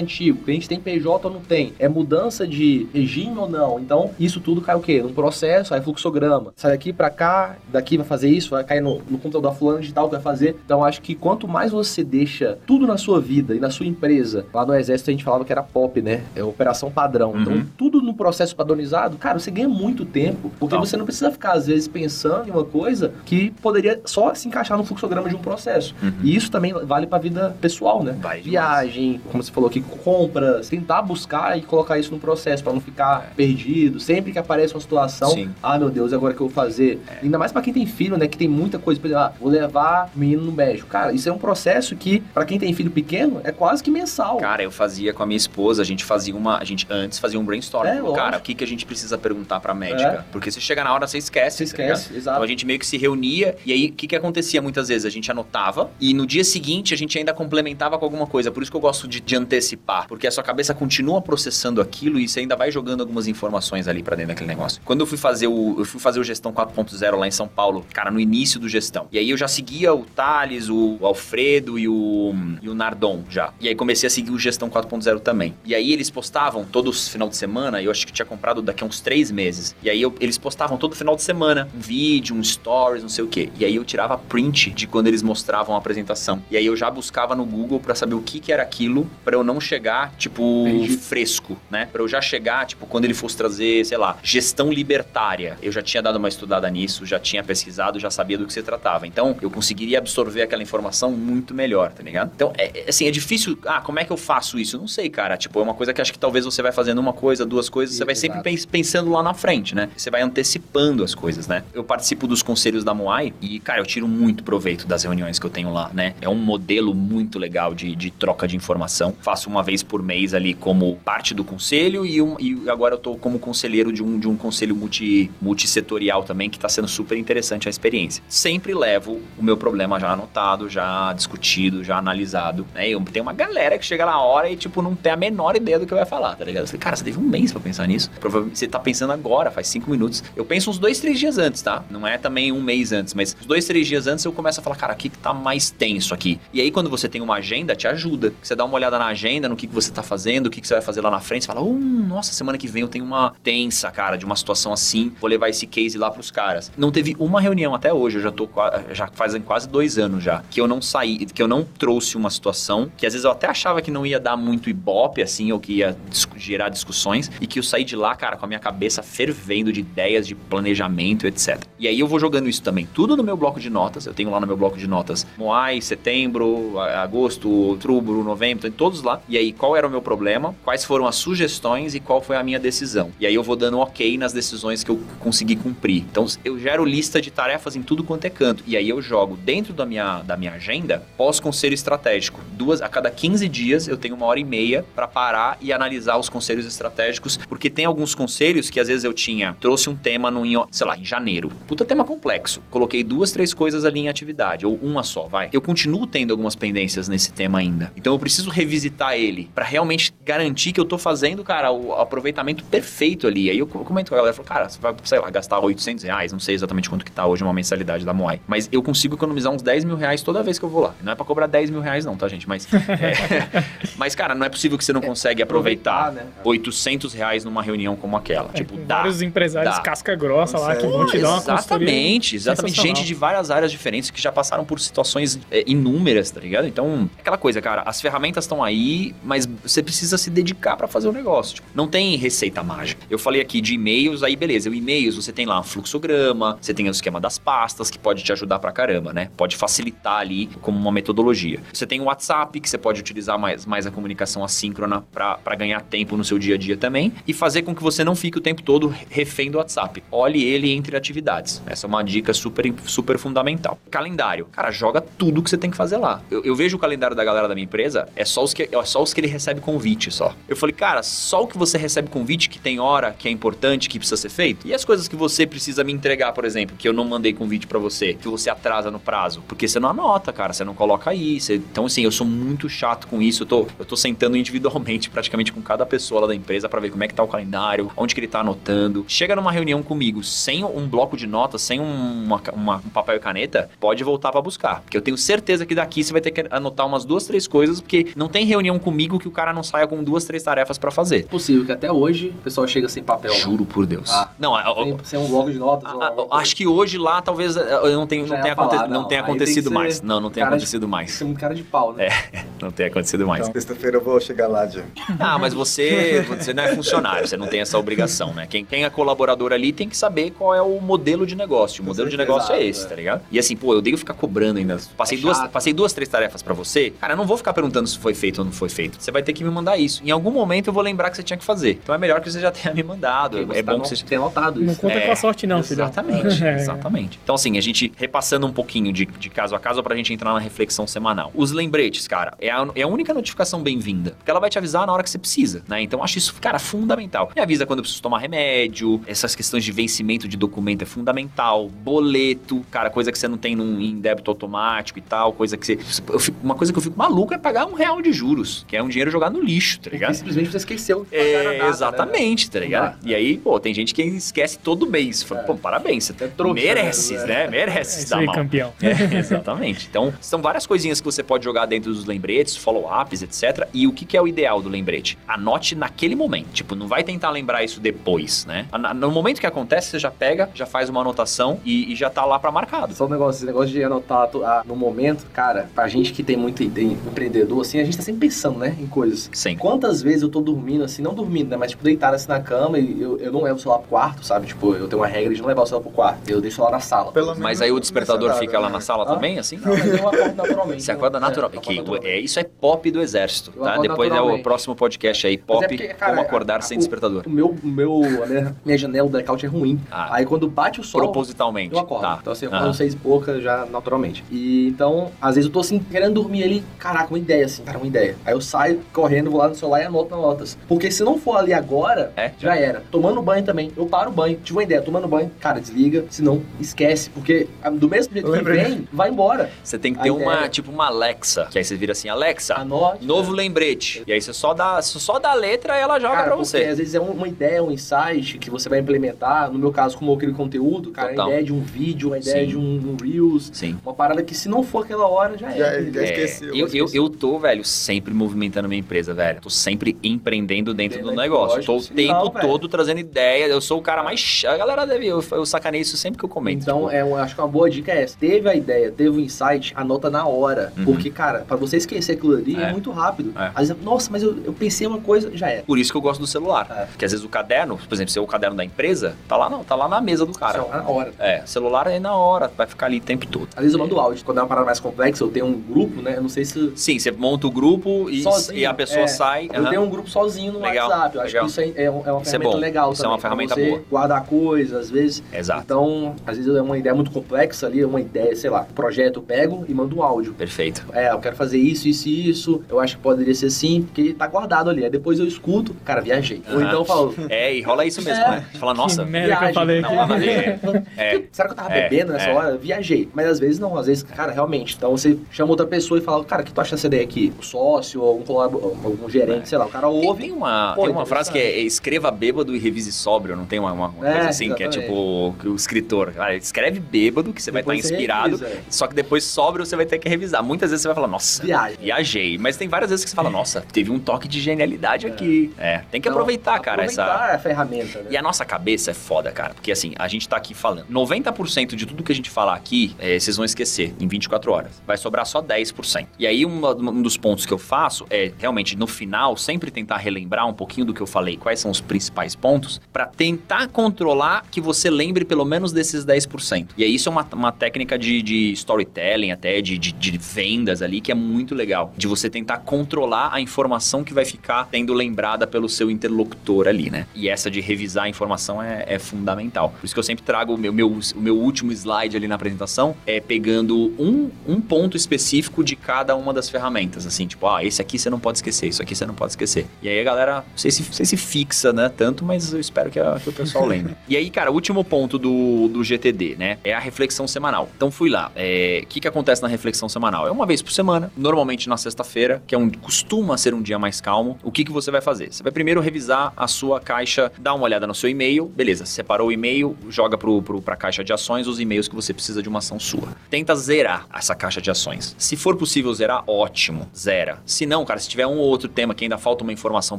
antigo? O cliente tem PJ ou não tem? É mudança de regime ou não? Então, isso tudo cai o quê? Num processo, aí fluxograma. Sai daqui para cá, daqui vai fazer isso, vai cair no, no computador da fulano digital que vai fazer. Então, acho que quanto mais você deixa tudo na sua vida e na sua empresa, lá no Exército a gente falava que era POP, né? É operação padrão. Então, uhum. Então, tudo no processo padronizado, cara, você ganha muito tempo, porque não. você não precisa ficar, às vezes, pensando em uma coisa que poderia só se encaixar no fluxograma de um processo. Uhum. E isso também vale para a vida pessoal, né? Vai Viagem, como você falou aqui, compras, tentar buscar e colocar isso no processo para não ficar é. perdido. Sempre que aparece uma situação, Sim. ah, meu Deus, agora que eu vou fazer? É. Ainda mais para quem tem filho, né? Que tem muita coisa, por exemplo, ah, vou levar o menino no médico. Cara, isso é um processo que, para quem tem filho pequeno, é quase que mensal. Cara, eu fazia com a minha esposa, a gente fazia uma. A gente antes fazia um brainstorm. É, cara, o que, que a gente precisa perguntar pra médica? É. Porque se chega na hora, você esquece. Você tá esquece, tá exato. Então a gente meio que se reunia, e aí o que, que acontecia muitas vezes? A gente anotava, e no dia seguinte a gente ainda complementava com alguma coisa. Por isso que eu gosto de, de antecipar, porque a sua cabeça continua processando aquilo e você ainda vai jogando algumas informações ali para dentro daquele negócio. Quando eu fui fazer o, eu fui fazer o Gestão 4.0 lá em São Paulo, cara, no início do Gestão. E aí eu já seguia o Thales, o Alfredo e o, e o Nardon já. E aí comecei a seguir o Gestão 4.0 também. E aí eles postavam todos os final de semana, eu acho que tinha comprado daqui a uns três meses. E aí eu, eles postavam todo final de semana um vídeo, um stories, não sei o quê. E aí eu tirava print de quando eles mostravam a apresentação. E aí eu já buscava no Google pra saber o que, que era aquilo, pra eu não chegar, tipo, Perdido. fresco, né? Pra eu já chegar, tipo, quando ele fosse trazer, sei lá, gestão libertária. Eu já tinha dado uma estudada nisso, já tinha pesquisado, já sabia do que se tratava. Então, eu conseguiria absorver aquela informação muito melhor, tá ligado? Então, é, é- assim, é difícil. Ah, como é que eu faço isso? Não sei, cara. Tipo, é uma coisa que acho que talvez você vai fazendo uma coisa, duas coisas, você vai sempre Exato. pens- pensando lá na frente, né? Você vai antecipando as coisas, né? Eu participo dos conselhos da Moai e, cara, eu tiro muito proveito das reuniões que eu tenho lá, né? É um modelo muito legal de, de troca de informação. Faço uma vez por mês ali como parte do conselho e, um- e agora eu tô como conselheiro de um, de um conselho multi, multissetorial também, que tá sendo super interessante a experiência. Sempre levo o meu problema já anotado, já discutido, já analisado, né? Tenho uma galera que chega na hora e, tipo, não tem a menor ideia do que vai falar, tá ligado? Eu falei, cara, você teve um mês pra pensar nisso. Provavelmente você tá pensando agora, faz cinco minutos. Eu penso uns dois, três dias antes, tá? Não é também um mês antes, mas uns dois, três dias antes eu começo a falar, cara, o que que tá mais tenso aqui? E aí, quando você tem uma agenda, te ajuda. Você dá uma olhada na agenda, no que, que você tá fazendo, o que, que você vai fazer lá na frente, você fala, hum, nossa, semana que vem eu tenho uma tensa, cara, de uma situação assim, vou levar esse case lá pros caras. Não teve uma reunião até hoje, eu já tô já fazem quase dois anos já, que eu não saí, que eu não trouxe uma situação que às vezes eu até achava que não ia dar muito ibope, assim, ou que ia gerar discussões, e que eu saí de lá, cara, com a minha cabeça fervendo de ideias, de planejamento, etc. E aí eu vou jogando isso também, tudo no meu bloco de notas, eu tenho lá no meu bloco de notas Moai, setembro, agosto, outubro, novembro, tem todos lá. E aí, qual era o meu problema, quais foram as sugestões e qual foi a minha decisão. E aí eu vou dando ok nas decisões que eu consegui cumprir. Então eu gero lista de tarefas em tudo quanto é canto. E aí eu jogo dentro da minha, da minha agenda pós-conselho estratégico. Duas a cada 15 dias eu tenho uma hora e meia para parar e analisar os conselhos estratégicos, porque tem alguns conselhos que às vezes eu tinha, trouxe um tema no, sei lá, em janeiro. Puta tema complexo. Coloquei duas, três coisas ali em atividade, ou uma só, vai. Eu continuo tendo algumas pendências nesse tema ainda. Então eu preciso revisitar ele para realmente garantir que eu tô fazendo, cara, o aproveitamento perfeito ali. Aí eu comento com a galera, falo, cara, você vai, sei lá, gastar 800 reais, não sei exatamente quanto que tá hoje uma mensalidade da Moai, mas eu consigo economizar uns 10 mil reais toda vez que eu vou lá. Não é pra cobrar 10 mil reais não, tá, gente? Mas, é, mas cara, não é possível que você não consegue aproveitar aproveitar, né? 800 reais numa reunião como aquela. É, tipo, dá. vários empresários dá. casca grossa lá que vão te dar uma. Exatamente, exatamente. Gente de várias áreas diferentes que já passaram por situações é, inúmeras, tá ligado? Então, é aquela coisa, cara, as ferramentas estão aí, mas você precisa se dedicar pra fazer o negócio. Tipo, não tem receita mágica. Eu falei aqui de e-mails, aí beleza, o e-mails você tem lá um fluxograma, você tem o esquema das pastas que pode te ajudar pra caramba, né? Pode facilitar ali como uma metodologia. Você tem o WhatsApp que você pode utilizar mais, mais a comunicação assíncrona pra ganhar tempo no seu dia a dia também e fazer com que você não fique o tempo todo refém do WhatsApp. Olhe ele entre atividades. Essa é uma dica super, super fundamental. Calendário. Cara, joga tudo que você tem que fazer lá. Eu, eu vejo o calendário da galera da minha empresa, é só os que, é só os que ele recebe convite só. Eu falei, cara, só o que você recebe convite que tem hora, que é importante, que precisa ser feito. E as coisas que você precisa me entregar, por exemplo, que eu não mandei convite pra você, que você atrasa no prazo, porque você não anota, cara, você não coloca aí. você- Então, assim, eu sou muito chato com isso. Eu tô, eu tô sentando individualmente, praticamente com cada pessoa lá da empresa pra ver como é que tá o calendário, onde que ele tá anotando. Chega numa reunião comigo sem um bloco de notas, sem um- uma, uma- um papel e caneta, pode voltar pra buscar. Porque eu tenho certeza que daqui você vai ter que anotar umas duas, três coisas, porque não tem reunião comigo que o cara não saia com duas, três tarefas pra fazer. Possível que até hoje o pessoal chega sem papel. Juro por Deus. Ah. não, Sem, sem um bloco de notas. ou a- acho que hoje lá talvez eh, eu não tenha, Já não tenha, falar, aconte- não não, tenha tem acontecido mais. Não, não tem cara de- acontecido Tem que mais. ser muito cara de pau, né? Não tem acontecido mais. Então, sexta-feira eu vou chegar lá, Diego. Ah, mas você, você não é funcionário, você não tem essa obrigação, né? Quem, quem é colaborador ali tem que saber qual é o modelo de negócio. O modelo de negócio é Exato, esse, é. tá ligado? E assim, pô, eu odeio ficar cobrando ainda. Passei, É duas, passei duas, três tarefas pra você. Cara, eu não vou ficar perguntando se foi feito ou não foi feito. Você vai ter que me mandar isso. Em algum momento eu vou lembrar que você tinha que fazer. Então é melhor que você já tenha me mandado. É tá bom no- que você Tem anotado Não isso. conta É, com a sorte não, filho. Exatamente, É. exatamente. Então, assim, a gente repassando um pouquinho de, de caso a caso pra gente entrar na reflexão semanal. Os lembretes, cara, é a, é a única notificação bem-vinda. Porque ela vai te avisar na hora que você precisa, né? Então, acho isso, cara, fundamental. Me avisa quando eu preciso tomar remédio, essas questões de vencimento de documento é fundamental. Boleto, cara, coisa que você não tem num, em débito automático e tal, coisa que você. Eu fico- uma coisa que eu fico maluco é pagar um real de juros, que é um dinheiro jogado no lixo, tá Porque ligado? simplesmente você esqueceu. É, data, né, exatamente, tá ligado? E aí, pô, tem gente que esquece todo mês. Fala, É. Pô, parabéns, você trouxa, merece, né? né? É Merece se isso dar aí, mal. campeão. É, exatamente. Então, são várias coisinhas que você pode jogar dentro dos lembretes. follow-ups, etc. E o que, que é o ideal do lembrete? Anote naquele momento. Tipo, não vai tentar lembrar isso depois, né? No momento que acontece, você já pega, já faz uma anotação e, e já tá lá pra marcado. Só um negócio, esse negócio de anotar no momento, cara, pra gente que tem muito tem empreendedor, assim, a gente tá sempre pensando, né, em coisas. Sim. Quantas vezes eu tô dormindo, assim, não dormindo, né, mas tipo, deitado assim na cama e eu, eu não levo o celular pro quarto, sabe? Tipo, eu tenho uma regra de não levar o celular pro quarto. Eu deixo o celular na sala. Pelo Mas menos aí o despertador fica lá na né? sala Ah? também, assim? Não, mas eu acordo naturalmente. Você acorda É, natural. eu que, é, isso é pop do exército, Eu tá? Depois é o próximo podcast aí, Mas pop, é porque, cara, como acordar a- sem o- despertador. O meu, meu, a minha, minha janela do blackout é ruim. Ah. Aí quando bate o sol, Propositalmente. eu acordo. Tá. Então assim, eu acordo seis e pouca já naturalmente. E então, às vezes eu tô assim, querendo dormir ali, caraca, uma ideia assim, cara, uma ideia. Aí eu saio correndo, vou lá no celular e anoto nas notas. Porque se não for ali agora, É. já era. Tomando banho também. Eu paro o banho. Tive uma ideia, tomando banho, cara, desliga. Senão, esquece. Porque ah, do mesmo jeito que vem, vai embora. Você tem que A ter uma, tipo uma Alexa, que aí você vira assim, Alexa, Anote. novo lembrete. E aí você só dá, só dá a letra e ela joga Cara, pra porque você. às vezes é uma ideia, um insight que você vai implementar. No meu caso, como eu crio conteúdo, cara, Total. a ideia de um vídeo, uma ideia Sim. de um, um Reels. Sim. Uma parada que se não for aquela hora, já Já, é. Já esqueci. É, eu, eu, eu tô, velho, sempre movimentando minha empresa, velho. Tô sempre empreendendo dentro Dentro do negócio. lógico, Tô o tempo velho. todo trazendo ideia. Eu sou o cara mais. A galera deve. Eu, eu sacanei isso sempre que eu comento. Então, tipo, é, um- acho que uma boa dica é essa. Teve a ideia, teve o insight, anota na hora. Uhum. Porque, cara, pra você esquecer aquilo ali é, É. muito rápido. É. Às vezes, nossa, mas eu, eu pensei uma coisa, já era. Por isso que eu gosto do celular. É. Porque às vezes o caderno, por exemplo, se é o caderno da empresa, tá lá, não, tá lá na mesa do cara. Só na hora. É, celular é na hora, vai ficar ali o tempo todo. Às vezes eu mando áudio. Quando é uma parada mais complexa, eu tenho um grupo, né? Eu não sei se. Sim, você monta o grupo e, Sozinho, e a pessoa é. sai. Eu aham. tenho um grupo sozinho no Legal, WhatsApp. Eu acho legal. que isso é, é um- é uma Isso é ferramenta bom. legal Isso é também. uma ferramenta você boa. guardar coisas, às vezes. Exato. Então, às vezes é uma ideia muito complexa ali, uma ideia, sei lá, projeto, eu pego e mando um áudio. Perfeito. É, eu quero fazer isso, isso e isso. Eu acho que poderia ser assim, porque tá guardado ali. Aí depois eu escuto, cara, viajei. Ou Aham. então eu falo, É, e rola isso mesmo, É. né? Você fala, nossa, que merda que eu falei não, é, é, será que eu tava É, bebendo nessa é. hora? Eu viajei. Mas às vezes não, às vezes, cara, realmente. Então você chama outra pessoa e fala, cara, o que tu acha dessa ideia aqui? O sócio, algum, colabo- algum gerente, É. sei lá. O cara ouve. tem uma, Pô, tem uma frase que é escreva bêbado e revise sóbrio, não tem uma, uma- uma É, coisa assim, que é exatamente. tipo o escritor, cara, escreve bêbado que você vai estar Depois inspirado, revisa, é. só que depois sóbrio você vai ter que revisar. Muitas vezes você vai falar, nossa, Viagem. viajei. Mas tem várias vezes que você fala, nossa, teve um toque de genialidade aqui. É, tem que Então, aproveitar, cara, essa... aproveitar a ferramenta, né? E a nossa cabeça é foda, cara. Porque assim, a gente tá aqui falando. 90% de tudo que a gente falar aqui, é, vocês vão esquecer em 24 horas. Vai sobrar só 10%. E aí, uma- um dos pontos que eu faço é, realmente, no final, sempre tentar relembrar um pouquinho do que eu falei, quais são os principais pontos, pra tentar controlar que você lembre pelo menos desses 10%. E aí, isso é uma, uma técnica de, de storytelling, até de, de, de vendas ali, que é muito legal. De você tentar controlar a informação que vai ficar tendo lembrada pelo seu interlocutor ali, né? E essa de revisar a informação é, é fundamental. Por isso que eu sempre trago o meu, meu, o meu último slide ali na apresentação, é pegando um, um ponto específico de cada uma das ferramentas. Assim, tipo, ah, esse aqui você não pode esquecer, isso aqui você não pode esquecer. E aí a galera, não sei se, sei se fixa, né? Tanto, mas eu espero que, a- que o pessoal lembre. e aí, cara, último ponto do, do GTD, né? É a reflexão semanal. Então fui lá. É, O que, que acontece na reflexão semanal? É uma vez por semana, normalmente na sexta-feira, que é um costuma ser um dia mais calmo. O que, que você vai fazer? Você vai primeiro revisar a sua caixa, dar uma olhada no seu e-mail, beleza, separou o e-mail, joga pro, pro, pra caixa de ações os e-mails que você precisa de uma ação sua. Tenta zerar essa caixa de ações. Se for possível zerar, ótimo, zera. Se não, cara, se tiver um ou outro tema que ainda falta uma informação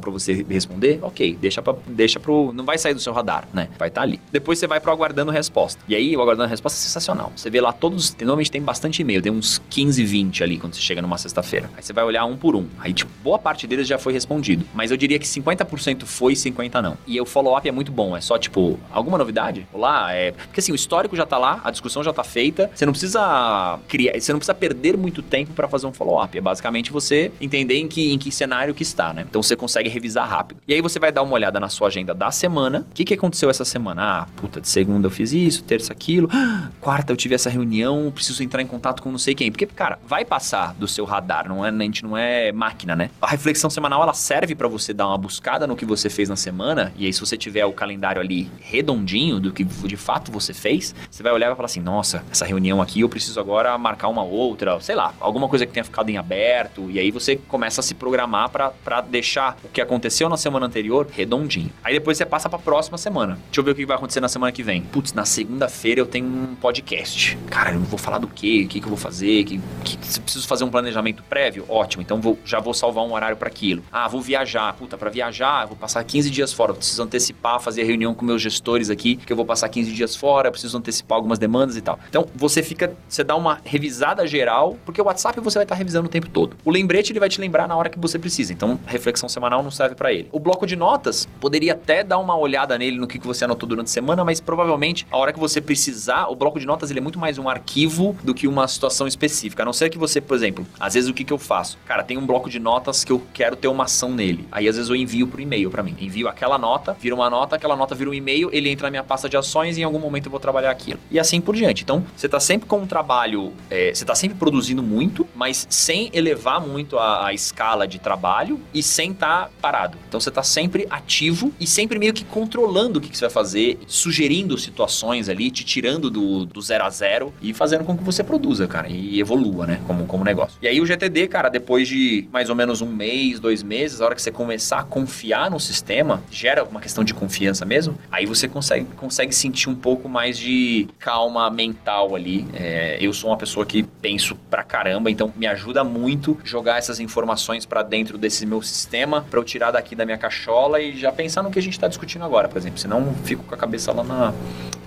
pra você responder, ok, deixa, pra, deixa pro. Não vai sair do seu radar, né? Vai estar ali. Depois você vai pro aguardando resposta. E aí, o aguardando resposta é sensacional. Você vê lá todos. Normalmente tem bastante e-mail, tem uns 15, 20 ali quando você chega numa sexta-feira. Aí você vai olhar um por um. Aí, tipo, boa parte deles já foi respondido. Mas eu diria que 50% foi e 50% não. E o follow-up é muito bom. É só, tipo, alguma novidade? Olá, é. Porque assim, o histórico já tá lá, a discussão já tá feita. Você não precisa criar. Você não precisa perder muito tempo pra fazer um follow-up. É basicamente você entender em que, em que cenário que está, né? Então você consegue revisar rápido. E aí você vai dar uma olhada na sua agenda da semana. O que, que aconteceu essa semana? Ah, puta, de segunda eu fiz isso, terça aquilo. Ah, Quarta eu tive essa reunião, preciso entrar em contato com não sei quem. Porque, cara, vai passar do seu radar, não é, a gente não é máquina, né? A reflexão semanal ela serve pra você dar uma buscada no que você fez na semana. E aí, se você tiver o calendário ali redondinho do que de fato você fez, você vai olhar e vai falar assim: nossa, essa reunião aqui eu preciso agora marcar uma outra, sei lá, alguma coisa que tenha ficado em aberto. E aí você começa a se programar pra deixar o que aconteceu na semana anterior redondinho. Aí depois você passa pra próxima semana. Deixa eu ver o que vai acontecer na semana que vem. Putz, na segunda-feira eu tenho um podcast. Cara, eu vou falar do quê? O que, que eu vou fazer? Que, que, se eu preciso fazer um planejamento prévio? Ótimo, então vou, já vou salvar um horário para aquilo. Ah, vou viajar. Puta, para viajar, vou passar 15 dias fora. Preciso antecipar, fazer reunião com meus gestores aqui, que eu vou passar 15 dias fora, preciso antecipar algumas demandas e tal. Então, você fica, você dá uma revisada geral, porque o WhatsApp você vai estar revisando o tempo todo. O lembrete ele vai te lembrar na hora que você precisa. Então, reflexão semanal não serve para ele. O bloco de notas poderia até dar uma olhada nele no que você anotou durante a semana, mas provavelmente a hora que você precisar, o bloco de notas ele é muito mais um arquivo do que uma situação específica. A não ser que você, por exemplo, às vezes o que, que eu faço? Cara, tem um bloco de notas que eu quero ter uma ação nele. Aí às vezes eu envio por e-mail para mim. Envio aquela nota, vira uma nota, aquela nota vira um e-mail, ele entra na minha pasta de ações e em algum momento eu vou trabalhar aquilo. E assim por diante. Então, você tá sempre com um trabalho, é, você tá sempre produzindo muito, mas sem elevar muito a, a escala de trabalho e sem estar tá parado. Então você tá sempre ativo e sempre meio que controlando o que, que você vai fazer, sugerindo situações ali, te tirando do, do zero a zero e fazendo com que você produza, cara, e evolua, né, como, como negócio. E aí o GTD, cara, depois de mais ou menos um mês, dois meses, a hora que você começar a confiar no sistema, gera uma questão de confiança mesmo, aí você consegue, consegue sentir um pouco mais de calma mental ali. É, eu sou uma pessoa que penso pra caramba, então me ajuda muito jogar essas informações para dentro desse meu sistema, para eu tirar daqui da minha cachola e já pensar no que a gente tá discutindo agora, por exemplo. Senão fico com a cabeça lá na,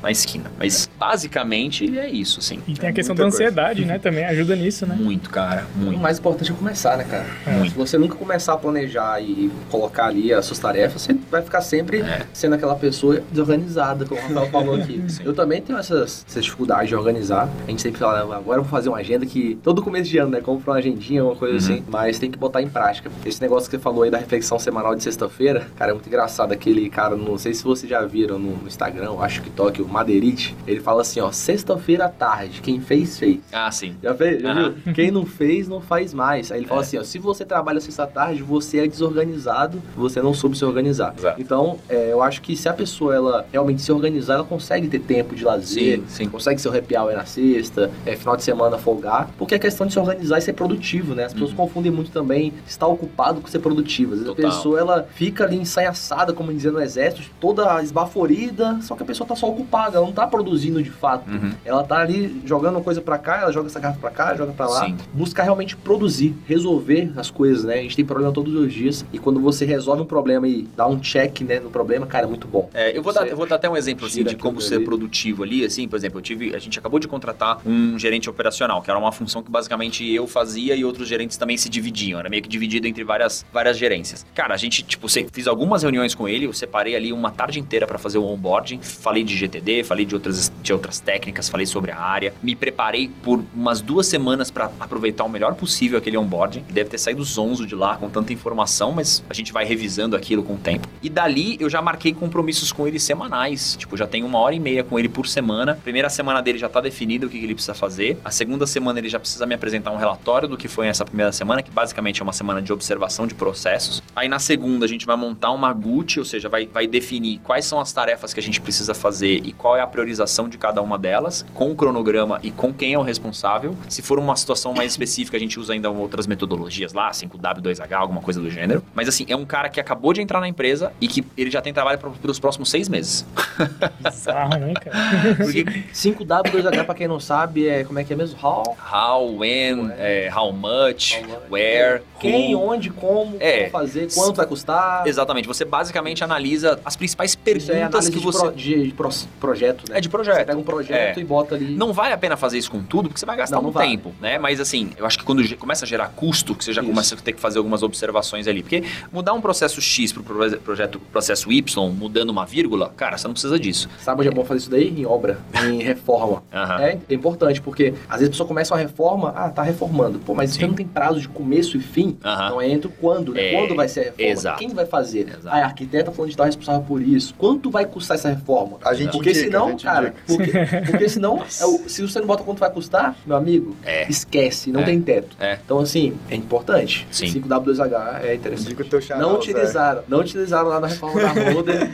na esquina. Mas basicamente é isso, assim. E tem a É questão da muita coisa. ansiedade, né? Também ajuda nisso, né? Muito, cara, O muito. mais importante é começar, né, cara? Muito. Se você nunca começar a planejar e colocar ali as suas tarefas, você vai ficar sempre É. sendo aquela pessoa desorganizada, como o Rafael falou aqui. Sim. Eu também tenho essas, essas dificuldades de organizar. A gente sempre fala, "Ah, agora eu vou fazer uma agenda que todo começo de ano, né? Compra uma agendinha, uma coisa Uhum. assim. Mas tem que botar em prática. Esse negócio que você falou aí da reflexão semanal de sexta-feira, cara, é muito engraçado. Aquele cara, não sei se vocês já viram no, Instagram, acho que toque, Madeirite, ele fala assim, ó, sexta-feira à tarde, quem fez, fez. Ah, sim. Já fez? Já viu? Quem não fez, não faz mais. Aí ele fala É. assim, ó, se você trabalha sexta-tarde, você é desorganizado, você não soube se organizar. Exato. Então, é, eu acho que se a pessoa, ela realmente se organizar, ela consegue ter tempo de lazer, Sim, sim. consegue seu happy hour na sexta, é, final de semana folgar, porque é questão de se organizar e ser produtivo, né? As pessoas confundem muito também estar ocupado com ser produtivo. Às vezes Uhum. Total. a pessoa, ela fica ali ensaiaçada, como dizia no exército, toda esbaforida, só que a pessoa tá só ocupada, ela não tá produzindo de fato. Uhum. Ela tá ali jogando uma coisa pra cá, ela joga essa garrafa pra cá, joga pra lá. Sim. Buscar realmente produzir, resolver as coisas, né? A gente tem problema todos os dias. E quando você resolve um problema e dá um check, né, no problema, cara, é muito bom. É, eu vou, Você dar, eu vou dar até um exemplo assim, de como ser dali. produtivo ali, assim, por exemplo, eu tive, a gente acabou de contratar um gerente operacional, que era uma função que basicamente eu fazia e outros gerentes também se dividiam, era meio que dividido entre várias, várias gerências. Cara, a gente, tipo, fiz algumas reuniões com ele, eu separei ali uma tarde inteira para fazer o onboarding, falei de Falei de outras, de outras técnicas, falei sobre a área, me preparei por umas duas semanas para aproveitar o melhor possível aquele onboarding, deve ter saído zonzo de lá com tanta informação, mas a gente vai revisando aquilo com o tempo. E dali eu já marquei compromissos com ele semanais. Tipo, já tenho uma hora e meia com ele por semana. Primeira semana dele já tá definido o que que ele precisa fazer. A segunda semana ele já precisa me apresentar um relatório do que foi essa primeira semana, que basicamente é uma semana de observação de processos. Aí na segunda a gente vai montar uma GUT, ou seja, vai, vai definir quais são as tarefas que a gente precisa fazer e qual é a priorização de cada uma delas, com o cronograma e com quem é o responsável. Se for uma situação mais específica, a gente usa ainda outras metodologias lá, 5W2H, alguma coisa do gênero. Mas assim, é um cara que acabou de entrar na empresa e que ele já tem trabalho pra- pelos próximos seis meses. Bizarro, né, cara? Porque 5W2H, pra quem não sabe, é como é que é mesmo? How? how, when, é, how much, How much. where, Quem, who. onde, como, É. como fazer, quanto vai custar. Exatamente, você basicamente analisa as principais Isso é perguntas análise que de, você. pro- de- de pro- projeto, né? É de Você projeto. pega um projeto É. e bota ali. Não vale a pena fazer isso com tudo, porque você vai gastar Não, não um vale. tempo, né? Mas assim, eu acho que quando começa a gerar custo, que você já Isso. começa a ter que fazer algumas observações ali. Porque mudar um processo X para o projeto processo Y, mudando uma vírgula, cara, você não precisa disso. Sabe onde é bom fazer isso daí? Em obra, em reforma. Aham. É, é importante, porque às vezes a pessoa começa uma reforma, ah, tá reformando. Pô, mas você Sim. não tem prazo de começo e fim. Aham. Então entra o quando, né? É, quando vai ser a reforma? exato. Quem vai fazer? Exato. Ah, a arquiteta falando de estar responsável por isso. Quanto vai custar essa reforma? A gente Porque senão, gente cara, indica. porque, porque senão, é o- se você não bota quanto vai custar, meu amigo, É. esquece, não É. tem teto. É. Então, assim, é importante. Sim. 5W2H é interessante. Indica o teu Não utilizaram, não utilizaram lá na reforma da Roda.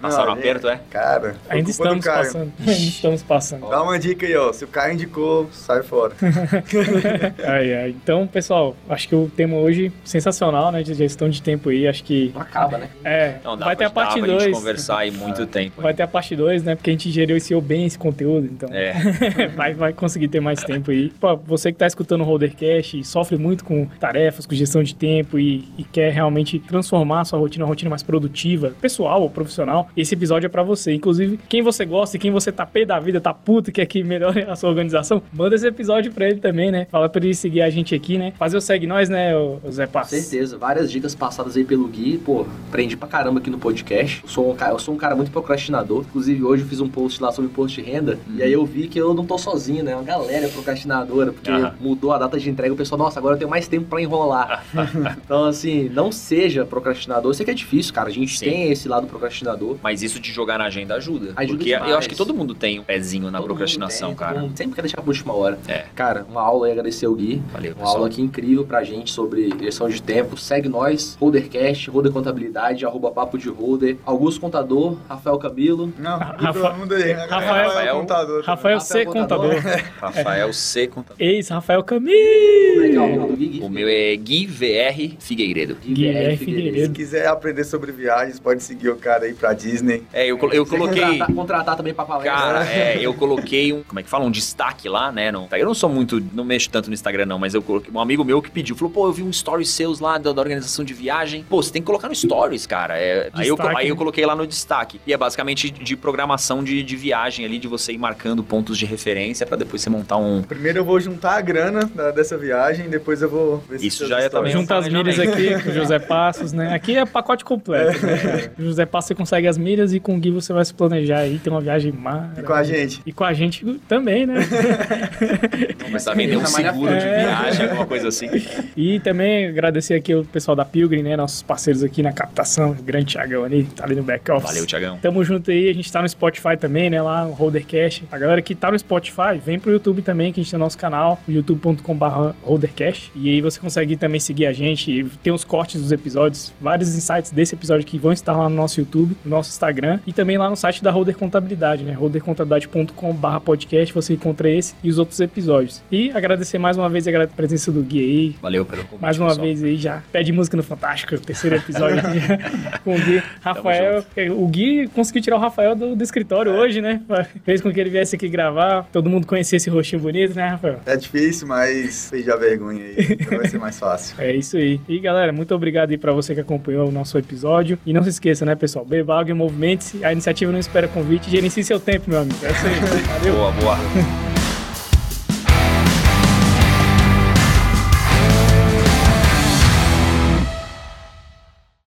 Passaram Não, aperto, é? Cara, Ainda estamos passando. Ainda estamos passando. Dá uma dica aí, ó. Se o Caio indicou, sai fora. Ai, ai. Então, pessoal, acho que o tema hoje sensacional, né? De gestão de tempo aí. Acho que. Não acaba, né? É. Não, dá vai ter pra, a parte dá pra gente 2. conversar aí muito tempo. Vai ter a parte 2, né? Porque a gente geriu esse bem esse conteúdo, então. É. vai, vai conseguir ter mais tempo aí. Pô, você que tá escutando o Holdercast e sofre muito com tarefas, com gestão de tempo e, e quer realmente transformar a sua rotina, uma rotina mais produtiva, pessoal ou profissional, esse episódio é pra você. Inclusive, quem você gosta e quem você tá pé da vida, tá puto, quer que melhore a sua organização, manda esse episódio pra ele também, né? Fala pra ele seguir a gente aqui, né? Fazer o segue nós, né, o Zé Com Pass? certeza. Várias dicas passadas aí pelo Gui. Pô, aprendi pra caramba aqui no podcast. Eu sou um cara, eu sou um cara muito procrastinador. Inclusive, hoje eu fiz um post lá sobre imposto de renda. E aí eu vi que eu não tô sozinho, né? Uma galera é procrastinadora. Porque Aham. mudou a data de entrega. O pessoal, nossa, agora eu tenho mais tempo pra enrolar. então, assim, não seja procrastinador. Eu sei que é difícil, cara. A gente Sim. tem esse lado procrastinador. Mas isso de jogar na agenda ajuda. Ajuda porque eu demais. acho que todo mundo tem um pezinho na Todo procrastinação, tem, cara. sempre quer deixar pra última hora. É. Cara, uma aula aí, agradecer o Gui. Valeu, Uma pessoal. aula aqui incrível pra gente sobre gestão de tempo. Segue nós, Holdercast, Holder Contabilidade, arroba Papo de Holder, Augusto Contador, Rafael Camilo. Não, Rafa-? Rafael- Rafael contador. Rafael C. Rafael Contador. Contador. Rafael C. Contador. Ex, Rafael é é o Gui? Meu é Gui VR Figueiredo. Guilherme Se Figueiredo. quiser aprender sobre viagens, pode seguir o cara aí pra Disney. É, eu, colo- eu coloquei. Contratar, contratar também pra palestra. Cara, é, eu coloquei um, como é que fala? Um destaque lá, né? No, eu não sou muito, não mexo tanto no Instagram, não, mas eu coloquei. Um amigo meu que pediu, falou, pô, eu vi um stories seus lá da, da organização de viagem. Pô, você tem que colocar no stories, cara. É, aí, eu, aí eu coloquei lá no destaque. E é basicamente de programação de, de viagem ali, de você ir marcando pontos de referência pra depois você montar um. Primeiro eu vou juntar a grana da- dessa viagem, depois eu vou ver se Isso já é também Junta as milhas aqui com o José Passos, né? Aqui é pacote completo. Né? cara? O José Passos você consegue as milhas e com o Gui você vai se planejar aí, ter uma viagem maravilhosa. E com a gente. E com a gente também, né? Começar a vender um seguro de É. viagem, alguma coisa assim. E também agradecer aqui o pessoal da Pilgrim, né? Nossos parceiros aqui na captação, o grande Thiagão ali, tá ali no back-office. Valeu, Tiagão. Tamo junto aí, a gente tá no Spotify também, né? Lá no Holdercast. A galera que tá no Spotify, vem pro YouTube também, que a gente tem nosso canal, youtube.com.br Holdercast. E aí você consegue também seguir a gente. e Tem os cortes dos episódios, vários insights desse episódio que vão estar lá no nosso YouTube, no nosso Instagram e também lá no site da Holder Contabilidade, né? holdercontabilidade.com.br podcast. Você encontra esse e os outros episódios. E agradecer mais uma vez a presença do Gui aí, Valeu pelo convite, mais uma pessoal. vez aí já. Pede música no Fantástico, terceiro episódio aqui com o Gui. Rafael, o Gui conseguiu tirar o Rafael do, do escritório hoje, né? Fez com que ele viesse aqui gravar. Todo mundo conhecia esse rostinho bonito, né, Rafael? É difícil, mas fez já vergonha aí. Então vai ser mais fácil. É isso aí. E galera, muito obrigado aí pra você que acompanhou o nosso episódio. E não se esqueça, né, pessoal? Beba água e movimente-se. A iniciativa não espera convite. Gerencie seu tempo, meu amigo. É isso aí. Valeu. Boa, boa.